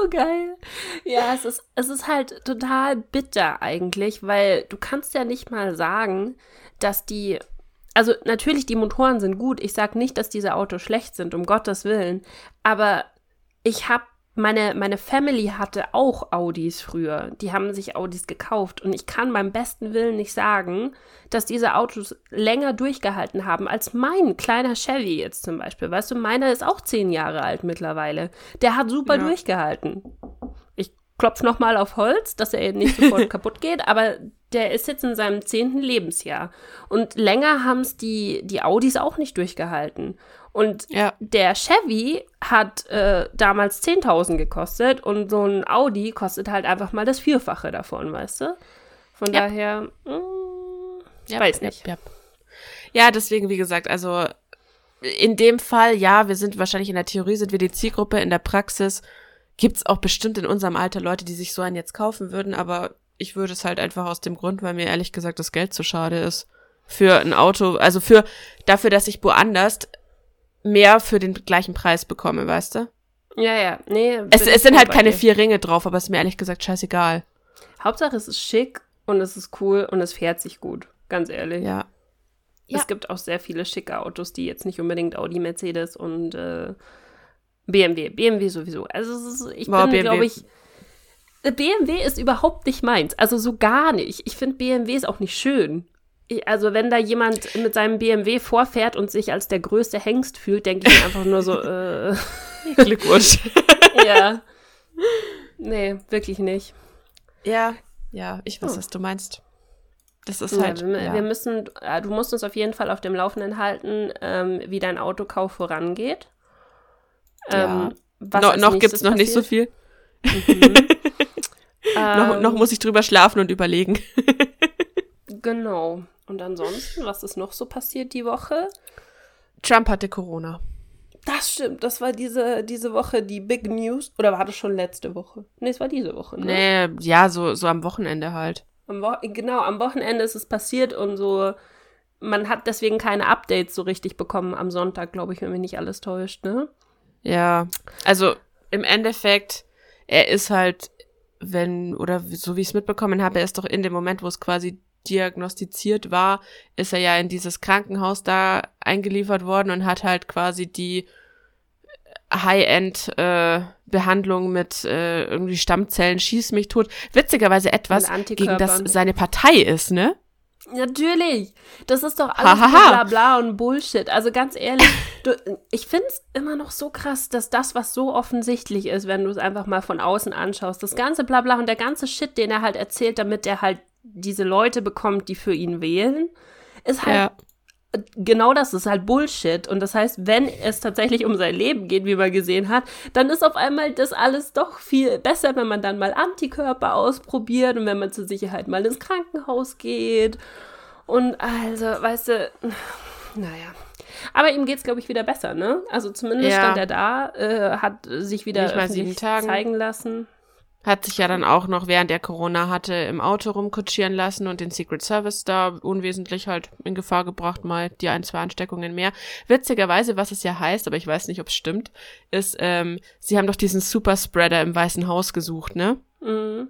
[SPEAKER 1] So geil. Ja, es ist, es ist halt total bitter eigentlich, weil du kannst ja nicht mal sagen, dass die, also natürlich die Motoren sind gut. Ich sag nicht, dass diese Autos schlecht sind, um Gottes Willen. Aber ich habe meine, meine Family hatte auch Audis früher. Die haben sich Audis gekauft. Und ich kann beim besten Willen nicht sagen, dass diese Autos länger durchgehalten haben als mein kleiner Chevy jetzt zum Beispiel. Weißt du, meiner ist auch zehn Jahre alt mittlerweile. Der hat super ja. durchgehalten. Ich klopfe nochmal auf Holz, dass er nicht sofort kaputt geht, aber der ist jetzt in seinem zehnten Lebensjahr. Und länger haben es die, die Audis auch nicht durchgehalten. Und ja. der Chevy hat äh, damals 10.000 gekostet und so ein Audi kostet halt einfach mal das Vierfache davon, weißt du? Von ja. daher, mh, mm, ich ja, weiß nicht. Ja,
[SPEAKER 2] ja, deswegen, wie gesagt, also in dem Fall, ja, wir sind wahrscheinlich in der Theorie, sind wir die Zielgruppe, in der Praxis gibt's auch bestimmt in unserem Alter Leute, die sich so einen jetzt kaufen würden, aber ich würde es halt einfach aus dem Grund, weil mir ehrlich gesagt das Geld zu schade ist. Für ein Auto, also für, dafür, dass ich woanders mehr für den gleichen Preis bekomme, weißt du?
[SPEAKER 1] Ja, ja, nee.
[SPEAKER 2] Es, es sind halt keine dir. vier Ringe drauf, aber es ist mir ehrlich gesagt scheißegal.
[SPEAKER 1] Hauptsache es ist schick und es ist cool und es fährt sich gut, ganz ehrlich.
[SPEAKER 2] Ja.
[SPEAKER 1] Es ja. gibt auch sehr viele schicke Autos, die jetzt nicht unbedingt Audi, Mercedes und äh, BMW. BMW sowieso. Also ist, ich Boah, bin, glaube ich, BMW ist überhaupt nicht meins. Also so gar nicht. Ich finde BMW ist auch nicht schön also wenn da jemand mit seinem BMW vorfährt und sich als der größte Hengst fühlt, denke ich einfach nur so, äh,
[SPEAKER 2] Glückwunsch.
[SPEAKER 1] ja. Nee, wirklich nicht.
[SPEAKER 2] Ja, ja, ich weiß, oh. was du meinst. Das ist halt.
[SPEAKER 1] wir, ja. wir, müssen, äh, du musst uns auf jeden Fall auf dem Laufenden halten, ähm, wie dein Autokauf vorangeht.
[SPEAKER 2] Ähm, ja. no, noch gibt es noch nicht so viel. Mhm. noch, noch ähm. muss ich drüber schlafen und überlegen.
[SPEAKER 1] genau. Und ansonsten, was ist noch so passiert die Woche?
[SPEAKER 2] Trump hatte Corona.
[SPEAKER 1] Das stimmt, das war diese, diese Woche die Big News. Oder war das schon letzte Woche? Nee, es war diese Woche,
[SPEAKER 2] ne? Nee, ja, so, so am Wochenende halt.
[SPEAKER 1] Am Wo genau, am Wochenende ist es passiert und so, man hat deswegen keine Updates so richtig bekommen am Sonntag, glaube ich, wenn mich nicht alles täuscht, ne?
[SPEAKER 2] Ja, also im Endeffekt, er ist halt, wenn, oder so wie ich es mitbekommen habe, er ist doch in dem Moment, wo es quasi diagnostiziert war, ist er ja in dieses Krankenhaus da eingeliefert worden und hat halt quasi die High-End-Behandlung äh, mit äh, irgendwie Stammzellen, schieß mich tot. Witzigerweise etwas, gegen das seine Partei ist, ne?
[SPEAKER 1] Natürlich. Das ist doch alles bla bla und Bullshit. Also ganz ehrlich, du, ich finde es immer noch so krass, dass das, was so offensichtlich ist, wenn du es einfach mal von außen anschaust, das ganze bla bla und der ganze Shit, den er halt erzählt, damit er halt diese Leute bekommt, die für ihn wählen, ist halt ja. genau das, ist halt Bullshit. Und das heißt, wenn es tatsächlich um sein Leben geht, wie man gesehen hat, dann ist auf einmal das alles doch viel besser, wenn man dann mal Antikörper ausprobiert und wenn man zur Sicherheit mal ins Krankenhaus geht. Und also, weißt du, naja. Aber ihm geht es, glaube ich, wieder besser, ne? Also zumindest ja. stand er da, äh, hat sich wieder zeigen lassen.
[SPEAKER 2] Hat sich ja dann auch noch, während er Corona hatte, im Auto rumkutschieren lassen und den Secret Service da unwesentlich halt in Gefahr gebracht, mal die ein, zwei Ansteckungen mehr. Witzigerweise, was es ja heißt, aber ich weiß nicht, ob es stimmt, ist, ähm, sie haben doch diesen Superspreader im Weißen Haus gesucht, ne? Mhm.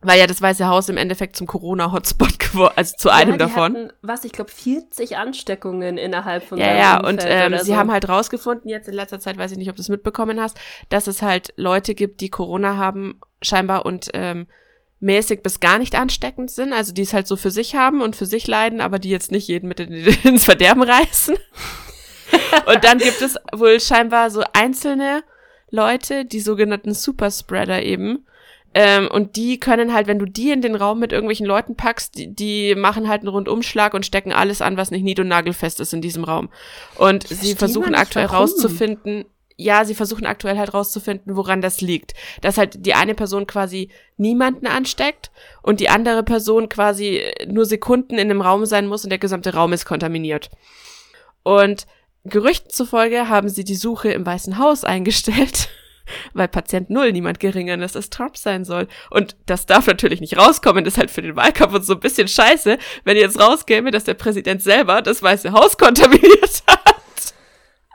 [SPEAKER 2] Weil ja das Weiße Haus im Endeffekt zum Corona-Hotspot geworden, also zu einem
[SPEAKER 1] ja,
[SPEAKER 2] davon.
[SPEAKER 1] Hatten, was, ich glaube, 40 Ansteckungen innerhalb von
[SPEAKER 2] Ja, ja, und ähm, sie so. haben halt rausgefunden, jetzt in letzter Zeit, weiß ich nicht, ob du es mitbekommen hast, dass es halt Leute gibt, die Corona haben, scheinbar und ähm, mäßig bis gar nicht ansteckend sind, also die es halt so für sich haben und für sich leiden, aber die jetzt nicht jeden mit ins Verderben reißen. und dann gibt es wohl scheinbar so einzelne Leute, die sogenannten Superspreader eben, ähm, und die können halt, wenn du die in den Raum mit irgendwelchen Leuten packst, die, die machen halt einen Rundumschlag und stecken alles an, was nicht nied- und nagelfest ist in diesem Raum. Und sie versuchen aktuell warum. rauszufinden, ja, sie versuchen aktuell halt rauszufinden, woran das liegt. Dass halt die eine Person quasi niemanden ansteckt und die andere Person quasi nur Sekunden in einem Raum sein muss und der gesamte Raum ist kontaminiert. Und Gerüchten zufolge haben sie die Suche im Weißen Haus eingestellt weil Patient Null niemand geringeres als Trump sein soll. Und das darf natürlich nicht rauskommen, das ist halt für den Wahlkampf und so ein bisschen scheiße, wenn jetzt rauskäme, dass der Präsident selber das Weiße Haus kontaminiert hat.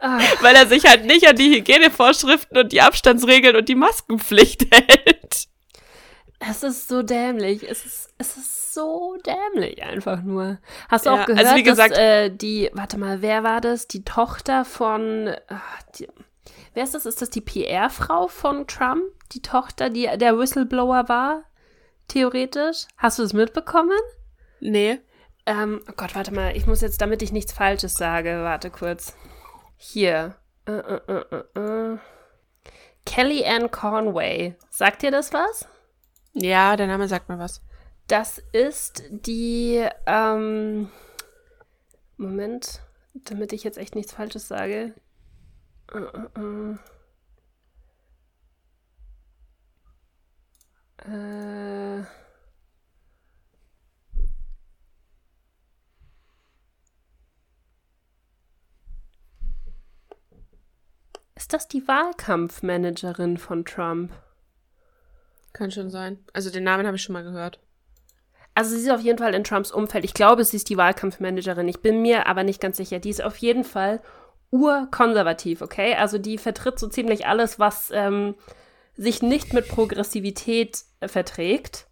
[SPEAKER 2] Ah. Weil er sich halt nicht an die Hygienevorschriften und die Abstandsregeln und die Maskenpflicht hält.
[SPEAKER 1] Es ist so dämlich. Es ist, es ist so dämlich einfach nur. Hast du ja, auch gehört,
[SPEAKER 2] also wie gesagt,
[SPEAKER 1] dass äh, die, warte mal, wer war das? Die Tochter von, ach, die, Wer ist das? Ist das die PR-Frau von Trump? Die Tochter, die der Whistleblower war? Theoretisch? Hast du das mitbekommen?
[SPEAKER 2] Nee.
[SPEAKER 1] Ähm, oh Gott, warte mal. Ich muss jetzt, damit ich nichts Falsches sage, warte kurz. Hier. Uh, uh, uh, Kelly Ann Conway. Sagt dir das was?
[SPEAKER 2] Ja, der Name sagt mir was.
[SPEAKER 1] Das ist die, ähm, Moment, damit ich jetzt echt nichts Falsches sage. Äh, äh, äh. Ist das die Wahlkampfmanagerin von Trump?
[SPEAKER 2] Kann schon sein. Also den Namen habe ich schon mal gehört.
[SPEAKER 1] Also sie ist auf jeden Fall in Trumps Umfeld. Ich glaube, sie ist die Wahlkampfmanagerin. Ich bin mir aber nicht ganz sicher. Die ist auf jeden Fall urkonservativ, okay? Also die vertritt so ziemlich alles, was ähm, sich nicht mit Progressivität äh, verträgt.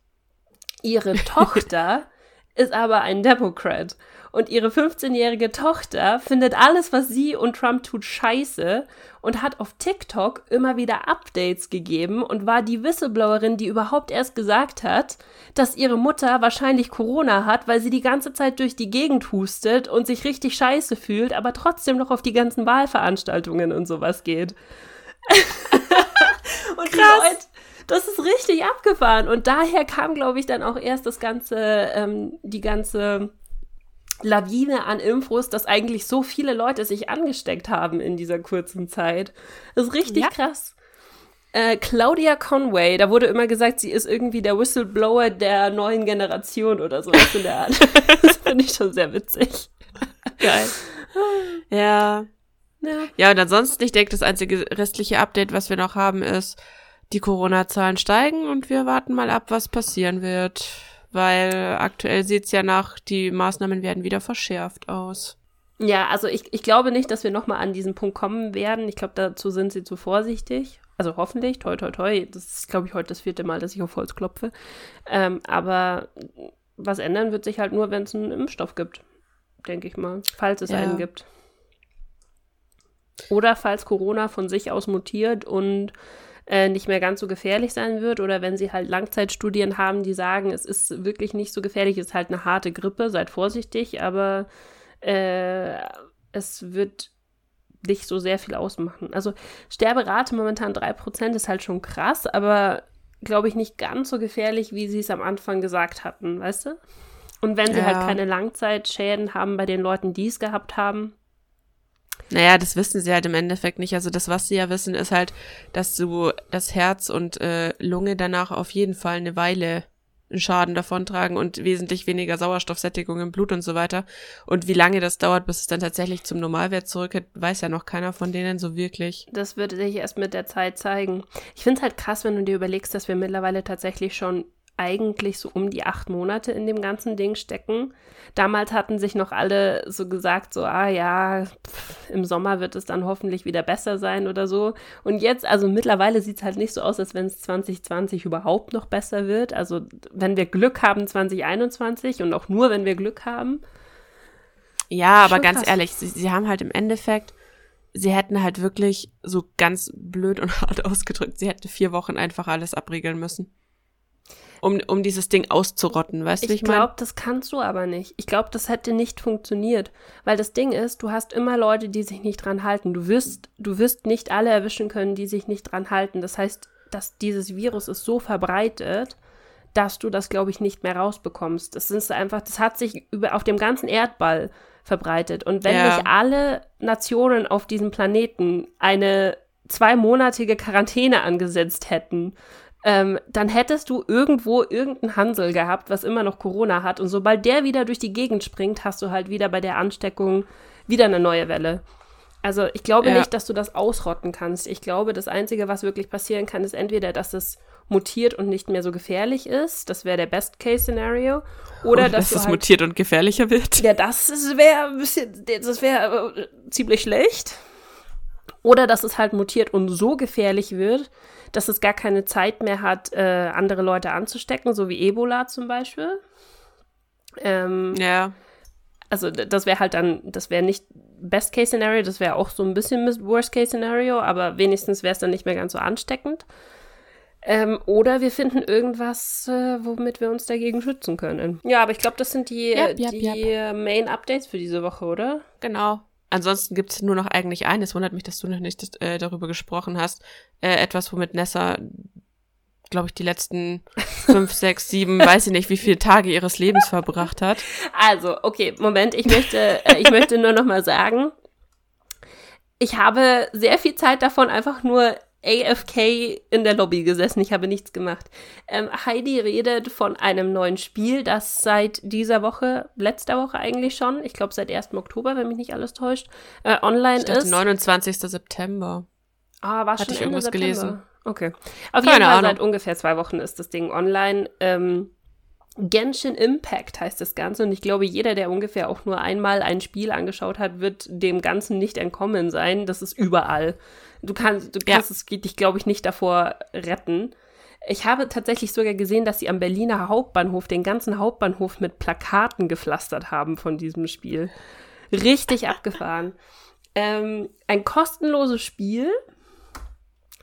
[SPEAKER 1] Ihre Tochter ist aber ein Democrat. Und ihre 15-jährige Tochter findet alles, was sie und Trump tut, scheiße und hat auf TikTok immer wieder Updates gegeben und war die Whistleblowerin, die überhaupt erst gesagt hat, dass ihre Mutter wahrscheinlich Corona hat, weil sie die ganze Zeit durch die Gegend hustet und sich richtig scheiße fühlt, aber trotzdem noch auf die ganzen Wahlveranstaltungen und sowas geht. und Krass. Leute, das ist richtig abgefahren. Und daher kam, glaube ich, dann auch erst das ganze, ähm, die ganze Lawine an Infos, dass eigentlich so viele Leute sich angesteckt haben in dieser kurzen Zeit. Das ist richtig ja. krass. Äh, Claudia Conway, da wurde immer gesagt, sie ist irgendwie der Whistleblower der neuen Generation oder sowas in der Art. das finde ich schon sehr witzig.
[SPEAKER 2] Geil. Ja. Ja. ja, und ansonsten, ich denke, das einzige restliche Update, was wir noch haben, ist, die Corona-Zahlen steigen und wir warten mal ab, was passieren wird weil aktuell sieht's ja nach, die Maßnahmen werden wieder verschärft aus.
[SPEAKER 1] Ja, also ich, ich glaube nicht, dass wir nochmal an diesen Punkt kommen werden. Ich glaube, dazu sind sie zu vorsichtig. Also hoffentlich, toi, toi, toi. Das ist, glaube ich, heute das vierte Mal, dass ich auf Holz klopfe. Ähm, aber was ändern wird sich halt nur, wenn es einen Impfstoff gibt, denke ich mal. Falls es ja. einen gibt. Oder falls Corona von sich aus mutiert und äh, nicht mehr ganz so gefährlich sein wird oder wenn sie halt Langzeitstudien haben, die sagen, es ist wirklich nicht so gefährlich, es ist halt eine harte Grippe, seid vorsichtig, aber äh, es wird nicht so sehr viel ausmachen. Also Sterberate momentan 3% ist halt schon krass, aber glaube ich nicht ganz so gefährlich, wie sie es am Anfang gesagt hatten, weißt du? Und wenn sie halt ja. halt keine Langzeitschäden haben bei den Leuten, die es gehabt haben,
[SPEAKER 2] naja, das wissen sie halt im Endeffekt nicht. Also das, was sie ja wissen, ist halt, dass du das Herz und äh, Lunge danach auf jeden Fall eine Weile einen Schaden davontragen und wesentlich weniger Sauerstoffsättigung im Blut und so weiter. Und wie lange das dauert, bis es dann tatsächlich zum Normalwert zurückkehrt, weiß ja noch keiner von denen so wirklich.
[SPEAKER 1] Das würde sich erst mit der Zeit zeigen. Ich finde es halt krass, wenn du dir überlegst, dass wir mittlerweile tatsächlich schon eigentlich so um die acht Monate in dem ganzen Ding stecken. Damals hatten sich noch alle so gesagt, so, ah ja, pff, im Sommer wird es dann hoffentlich wieder besser sein oder so. Und jetzt, also mittlerweile sieht es halt nicht so aus, als wenn es 2020 überhaupt noch besser wird. Also wenn wir Glück haben 2021 und auch nur, wenn wir Glück haben.
[SPEAKER 2] Ja, aber
[SPEAKER 1] Schon
[SPEAKER 2] ganz
[SPEAKER 1] krass.
[SPEAKER 2] ehrlich, sie, sie haben halt im Endeffekt, sie hätten halt wirklich so ganz blöd und hart ausgedrückt, sie hätten vier Wochen einfach alles abriegeln müssen. Um, um dieses Ding auszurotten, weißt du,
[SPEAKER 1] Ich
[SPEAKER 2] ich meine?
[SPEAKER 1] glaube, das kannst du aber nicht. Ich glaube, das hätte nicht funktioniert. Weil das Ding ist, du hast immer Leute, die sich nicht dran halten. Du wirst, du wirst nicht alle erwischen können, die sich nicht dran halten. Das heißt, dass dieses Virus ist so verbreitet, dass du das, glaube ich, nicht mehr rausbekommst. Das ist einfach, das hat sich über, auf dem ganzen Erdball verbreitet. Und wenn
[SPEAKER 2] Ja.
[SPEAKER 1] nicht alle Nationen auf diesem Planeten eine zweimonatige Quarantäne angesetzt hätten, ähm, dann hättest du irgendwo irgendeinen Hansel gehabt, was immer noch Corona hat. Und sobald der wieder durch die Gegend springt, hast du halt wieder bei der Ansteckung wieder eine neue Welle. Also ich glaube
[SPEAKER 2] Ja.
[SPEAKER 1] nicht, dass du das ausrotten kannst. Ich glaube, das Einzige, was wirklich passieren kann, ist entweder, dass es mutiert und nicht mehr so gefährlich ist. Das wäre der Best-Case-Szenario. Oder dass,
[SPEAKER 2] dass
[SPEAKER 1] du
[SPEAKER 2] es
[SPEAKER 1] halt
[SPEAKER 2] mutiert und gefährlicher wird.
[SPEAKER 1] ja, das wäre ein bisschen, das wäre äh, ziemlich schlecht. Oder dass es halt mutiert und so gefährlich wird, dass es gar keine Zeit mehr hat, äh, andere Leute anzustecken, so wie Ebola zum Beispiel. Ähm,
[SPEAKER 2] Ja.
[SPEAKER 1] also das wäre halt dann, das wäre nicht Best-Case-Szenario, das wäre auch so ein bisschen Mis- Worst-Case-Szenario, aber wenigstens wäre es dann nicht mehr ganz so ansteckend. Ähm, oder wir finden irgendwas, äh, womit wir uns dagegen schützen können. Ja, aber ich glaube, das sind die,
[SPEAKER 2] Yep, yep,
[SPEAKER 1] die äh, Main Updates für diese Woche, oder?
[SPEAKER 2] Genau. Ansonsten gibt es nur noch eigentlich eines. Wundert mich, dass du noch nicht äh, darüber gesprochen hast. Äh, etwas, womit Nessa, glaube ich, die letzten fünf, sechs, sieben, weiß ich nicht, wie viele Tage ihres Lebens verbracht hat.
[SPEAKER 1] Also, okay, Moment, ich möchte, äh, ich möchte nur noch mal sagen, ich habe sehr viel Zeit davon einfach nur AFK in der Lobby gesessen. Ich habe nichts gemacht. Ähm, Heidi redet von einem neuen Spiel, das seit dieser Woche, letzter Woche eigentlich schon, ich glaube seit 1. Oktober, wenn mich nicht alles täuscht, äh, online
[SPEAKER 2] Ich dachte,
[SPEAKER 1] ist.
[SPEAKER 2] 29. September.
[SPEAKER 1] Ah, war
[SPEAKER 2] Hatte
[SPEAKER 1] schon
[SPEAKER 2] ich
[SPEAKER 1] Ende
[SPEAKER 2] irgendwas
[SPEAKER 1] September.
[SPEAKER 2] gelesen.
[SPEAKER 1] Okay. Auf
[SPEAKER 2] Keine
[SPEAKER 1] jeden Fall
[SPEAKER 2] Ahnung.
[SPEAKER 1] seit ungefähr zwei Wochen ist das Ding online. Ähm, Genshin Impact heißt das Ganze und ich glaube, jeder, der ungefähr auch nur einmal ein Spiel angeschaut hat, wird dem Ganzen nicht entkommen sein. Das ist überall. Du kannst, du
[SPEAKER 2] Ja.
[SPEAKER 1] kannst es geht dich, glaube ich, nicht davor retten. Ich habe tatsächlich sogar gesehen, dass sie am Berliner Hauptbahnhof den ganzen Hauptbahnhof mit Plakaten gepflastert haben von diesem Spiel. Richtig abgefahren. Ähm, ein kostenloses Spiel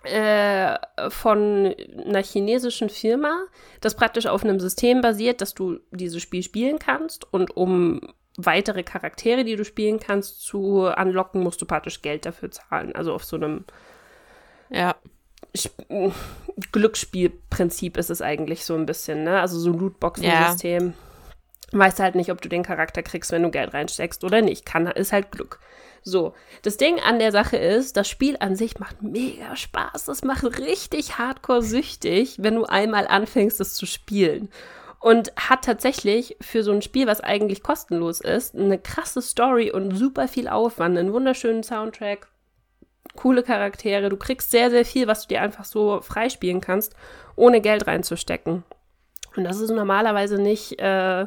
[SPEAKER 1] äh, von einer chinesischen Firma, das praktisch auf einem System basiert, dass du dieses Spiel spielen kannst und um weitere Charaktere, die du spielen kannst, zu anlocken, musst du praktisch Geld dafür zahlen. Also auf so einem
[SPEAKER 2] Ja.
[SPEAKER 1] Sp- Glücksspielprinzip ist es eigentlich so ein bisschen, ne? Also so ein Lootboxen-System. Weißt halt nicht, ob du den Charakter kriegst, wenn du Geld reinsteckst oder nicht. Kann, ist halt Glück. So, das Ding an der Sache ist, das Spiel an sich macht mega Spaß. Das macht richtig hardcore süchtig, wenn du einmal anfängst, es zu spielen. Und hat tatsächlich für so ein Spiel, was eigentlich kostenlos ist, eine krasse Story und super viel Aufwand, einen wunderschönen Soundtrack, coole Charaktere. Du kriegst sehr, sehr viel, was du dir einfach so freispielen kannst, ohne Geld reinzustecken. Und das ist normalerweise nicht, äh,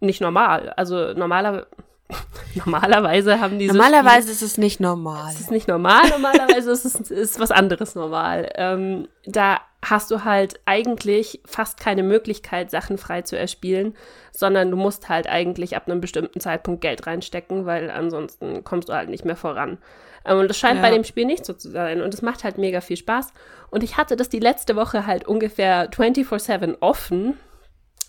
[SPEAKER 1] nicht normal. Also normaler, normalerweise haben diese
[SPEAKER 2] Normalerweise ist es nicht normal.
[SPEAKER 1] es ist nicht normal, normalerweise ist es ist was anderes normal. Ähm, da hast du halt eigentlich fast keine Möglichkeit, Sachen frei zu erspielen, sondern du musst halt eigentlich ab einem bestimmten Zeitpunkt Geld reinstecken, weil ansonsten kommst du halt nicht mehr voran. Ähm, und das scheint
[SPEAKER 2] Ja.
[SPEAKER 1] bei dem Spiel nicht so zu sein. Und es macht halt mega viel Spaß. Und ich hatte das die letzte Woche halt ungefähr 24-7 offen.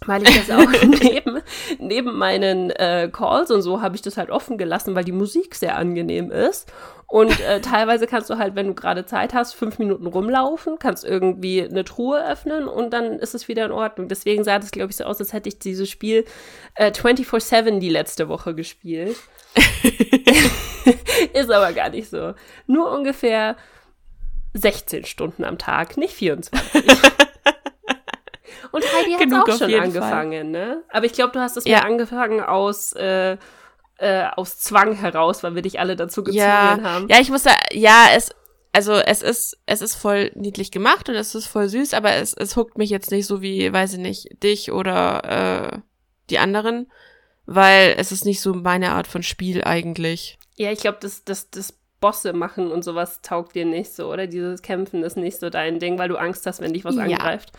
[SPEAKER 1] Weil ich das auch neben, neben meinen äh, Calls und so habe ich das halt offen gelassen, weil die Musik sehr angenehm ist. Und äh, teilweise kannst du halt, wenn du gerade Zeit hast, fünf Minuten rumlaufen, kannst irgendwie eine Truhe öffnen und dann ist es wieder in Ordnung. Deswegen sah das, glaube ich, so aus, als hätte ich dieses Spiel äh, 24-7 die letzte Woche gespielt. ist aber gar nicht so. Nur ungefähr 16 Stunden am Tag, nicht 24. Und Heidi hat auch schon angefangen, ne? Aber ich glaube, du hast es
[SPEAKER 2] Ja.
[SPEAKER 1] angefangen aus, äh, äh, aus Zwang heraus, weil wir dich alle dazu gezwungen
[SPEAKER 2] Ja,
[SPEAKER 1] haben.
[SPEAKER 2] ja, ich muss da, ja, es, also es ist, es ist voll niedlich gemacht und es ist voll süß, aber es, es huckt mich jetzt nicht so wie, weiß ich nicht, dich oder äh, die anderen, weil es ist nicht so meine Art von Spiel eigentlich.
[SPEAKER 1] Ja, ich glaube, das, das, das Bosse machen und sowas taugt dir nicht so, oder? Dieses Kämpfen ist nicht so dein Ding, weil du Angst hast, wenn dich was
[SPEAKER 2] Ja.
[SPEAKER 1] angreift.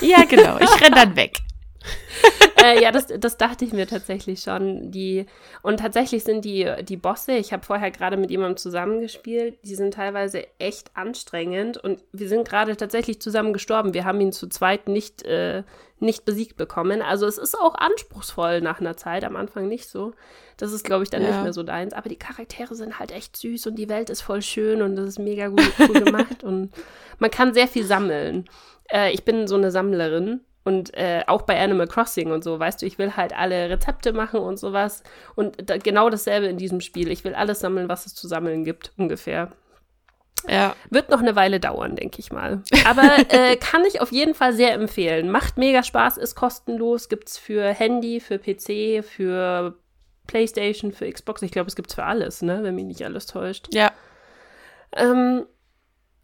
[SPEAKER 2] Ja, genau. Ich renn dann weg.
[SPEAKER 1] äh, ja, das, das dachte ich mir tatsächlich schon. Die, und tatsächlich sind die, die Bosse, ich habe vorher gerade mit jemandem zusammengespielt, die sind teilweise echt anstrengend und wir sind gerade tatsächlich zusammen gestorben. Wir haben ihn zu zweit nicht, äh, nicht besiegt bekommen. Also es ist auch anspruchsvoll nach einer Zeit, am Anfang nicht so. Das ist, glaube ich, dann
[SPEAKER 2] Ja.
[SPEAKER 1] nicht mehr so deins. Aber die Charaktere sind halt echt süß und die Welt ist voll schön und das ist mega gut, cool gemacht und man kann sehr viel sammeln. Äh, ich bin so eine Sammlerin und äh, auch bei Animal Crossing und so, weißt du, ich will halt alle Rezepte machen und sowas. Und da, genau dasselbe in diesem Spiel. Ich will alles sammeln, was es zu sammeln gibt, ungefähr.
[SPEAKER 2] Ja.
[SPEAKER 1] Wird noch eine Weile dauern, denke ich mal. Aber äh, kann ich auf jeden Fall sehr empfehlen. Macht mega Spaß, ist kostenlos, gibt's für Handy, für PC, für PlayStation, für Xbox. Ich glaube, es gibt's für alles, ne, wenn mich nicht alles täuscht.
[SPEAKER 2] Ja.
[SPEAKER 1] Ähm,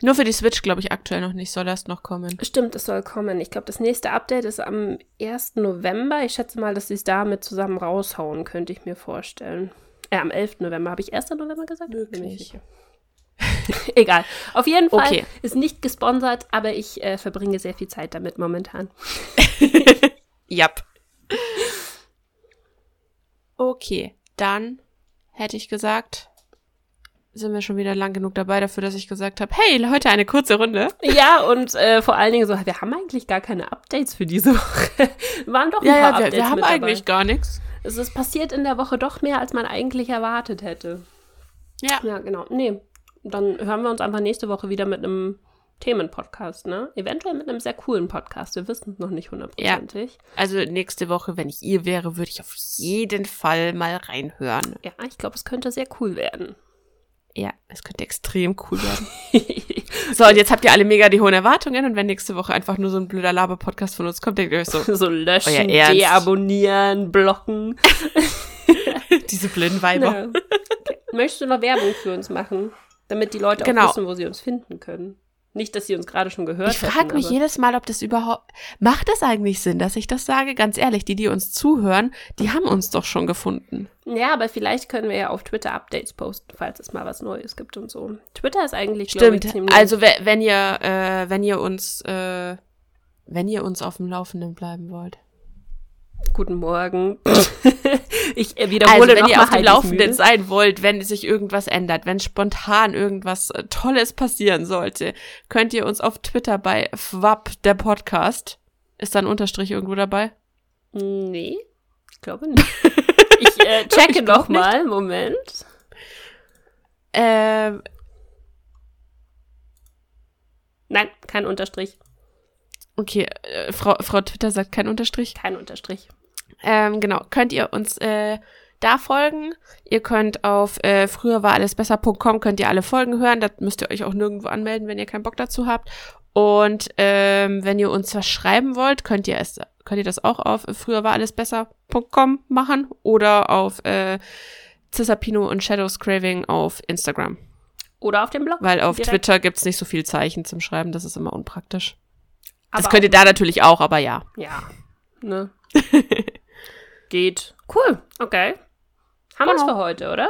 [SPEAKER 2] Nur für die Switch, glaube ich, aktuell noch nicht. Soll erst noch kommen.
[SPEAKER 1] Stimmt, es soll kommen. Ich glaube, das nächste Update ist am 1. November. Ich schätze mal, dass sie es damit zusammen raushauen, könnte ich mir vorstellen. Äh, am 11. November. Habe ich 1. November gesagt? Sicher. Egal. Auf jeden Fall
[SPEAKER 2] Okay.
[SPEAKER 1] ist nicht gesponsert, aber ich äh, verbringe sehr viel Zeit damit momentan.
[SPEAKER 2] Jap. Okay, dann hätte ich gesagt, sind wir schon wieder lang genug dabei dafür, dass ich gesagt habe, hey, heute eine kurze Runde.
[SPEAKER 1] Ja, und äh, vor allen Dingen so, wir haben eigentlich gar keine Updates für diese Woche. Waren doch ein
[SPEAKER 2] Ja,
[SPEAKER 1] paar
[SPEAKER 2] ja, wir,
[SPEAKER 1] Updates
[SPEAKER 2] wir haben
[SPEAKER 1] mit dabei.
[SPEAKER 2] eigentlich gar nichts.
[SPEAKER 1] Es ist passiert in der Woche doch mehr, als man eigentlich erwartet hätte.
[SPEAKER 2] Ja.
[SPEAKER 1] Ja, genau. Nee, dann hören wir uns einfach nächste Woche wieder mit einem Themenpodcast, ne? Eventuell mit einem sehr coolen Podcast. Wir wissen es noch nicht hundertprozentig.
[SPEAKER 2] Also nächste Woche, wenn ich ihr wäre, würde ich auf jeden Fall mal reinhören.
[SPEAKER 1] Ja. ich glaube, es könnte sehr cool werden.
[SPEAKER 2] Ja, es könnte extrem cool werden. So, und jetzt habt ihr alle mega die hohen Erwartungen und wenn nächste Woche einfach nur so ein blöder Laber-Podcast von uns kommt, denkt ihr euch so,
[SPEAKER 1] so löschen, deabonnieren, blocken.
[SPEAKER 2] diese blinden Weiber.
[SPEAKER 1] Okay. Möchtest du noch Werbung für uns machen, damit die Leute
[SPEAKER 2] Genau.
[SPEAKER 1] auch wissen, wo sie uns finden können? Nicht, dass sie uns gerade schon gehört
[SPEAKER 2] Ich frage mich jedes Mal, ob das überhaupt. Macht das eigentlich Sinn, dass ich das sage? Ganz ehrlich, die, die uns zuhören, die haben uns doch schon gefunden.
[SPEAKER 1] Ja, aber vielleicht können wir ja auf Twitter Updates posten, falls es mal was Neues gibt und so. Twitter ist eigentlich, glaube ich,
[SPEAKER 2] Stimmt.
[SPEAKER 1] ziemlich...
[SPEAKER 2] Also we- wenn ihr, äh, wenn ihr uns, äh, wenn ihr uns auf dem Laufenden bleiben wollt.
[SPEAKER 1] Guten Morgen. ich äh, wiederhole
[SPEAKER 2] Also wenn ihr auf dem Laufenden sein wollt, wenn sich irgendwas ändert, wenn spontan irgendwas äh, Tolles passieren sollte, könnt ihr uns auf Twitter bei FWAP, der Podcast. Ist da ein Unterstrich irgendwo dabei?
[SPEAKER 1] Nee, ich glaube nicht. Ich äh, checke
[SPEAKER 2] Ich glaub
[SPEAKER 1] noch mal. Moment.
[SPEAKER 2] Ähm,
[SPEAKER 1] Nein, kein Unterstrich.
[SPEAKER 2] okay, äh, Frau, Frau Twitter sagt kein Unterstrich.
[SPEAKER 1] Kein Unterstrich.
[SPEAKER 2] Ähm, genau, könnt ihr uns äh, da folgen. Ihr könnt auf äh, früher war alles besser.com könnt ihr alle Folgen hören. Da müsst ihr euch auch nirgendwo anmelden, wenn ihr keinen Bock dazu habt. Und ähm, wenn ihr uns was schreiben wollt, könnt ihr es könnt ihr das auch auf früher war alles besser.com machen oder auf äh, Cisapino und Shadows Craving auf Instagram.
[SPEAKER 1] Oder auf dem Blog.
[SPEAKER 2] Weil auf
[SPEAKER 1] direkt.
[SPEAKER 2] Twitter gibt's nicht so viel Zeichen zum Schreiben, das ist immer unpraktisch. Das
[SPEAKER 1] Aber
[SPEAKER 2] könnt ihr da natürlich auch, aber ja.
[SPEAKER 1] Ja. Ne? Geht. Cool. Okay. Haben wir es
[SPEAKER 2] Genau.
[SPEAKER 1] für heute, oder?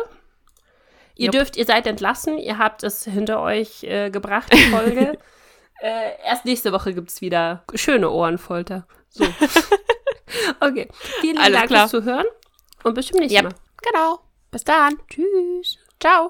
[SPEAKER 1] Ihr
[SPEAKER 2] Jupp.
[SPEAKER 1] dürft, ihr seid entlassen. Ihr habt es hinter euch äh, gebracht, die Folge. äh, erst nächste Woche gibt's wieder schöne Ohrenfolter. So. okay. Vielen
[SPEAKER 2] Alles
[SPEAKER 1] Dank
[SPEAKER 2] klar.
[SPEAKER 1] fürs Zuhören und bis zum nächsten
[SPEAKER 2] Ja,
[SPEAKER 1] Mal.
[SPEAKER 2] genau. Bis dann.
[SPEAKER 1] Tschüss.
[SPEAKER 2] Ciao.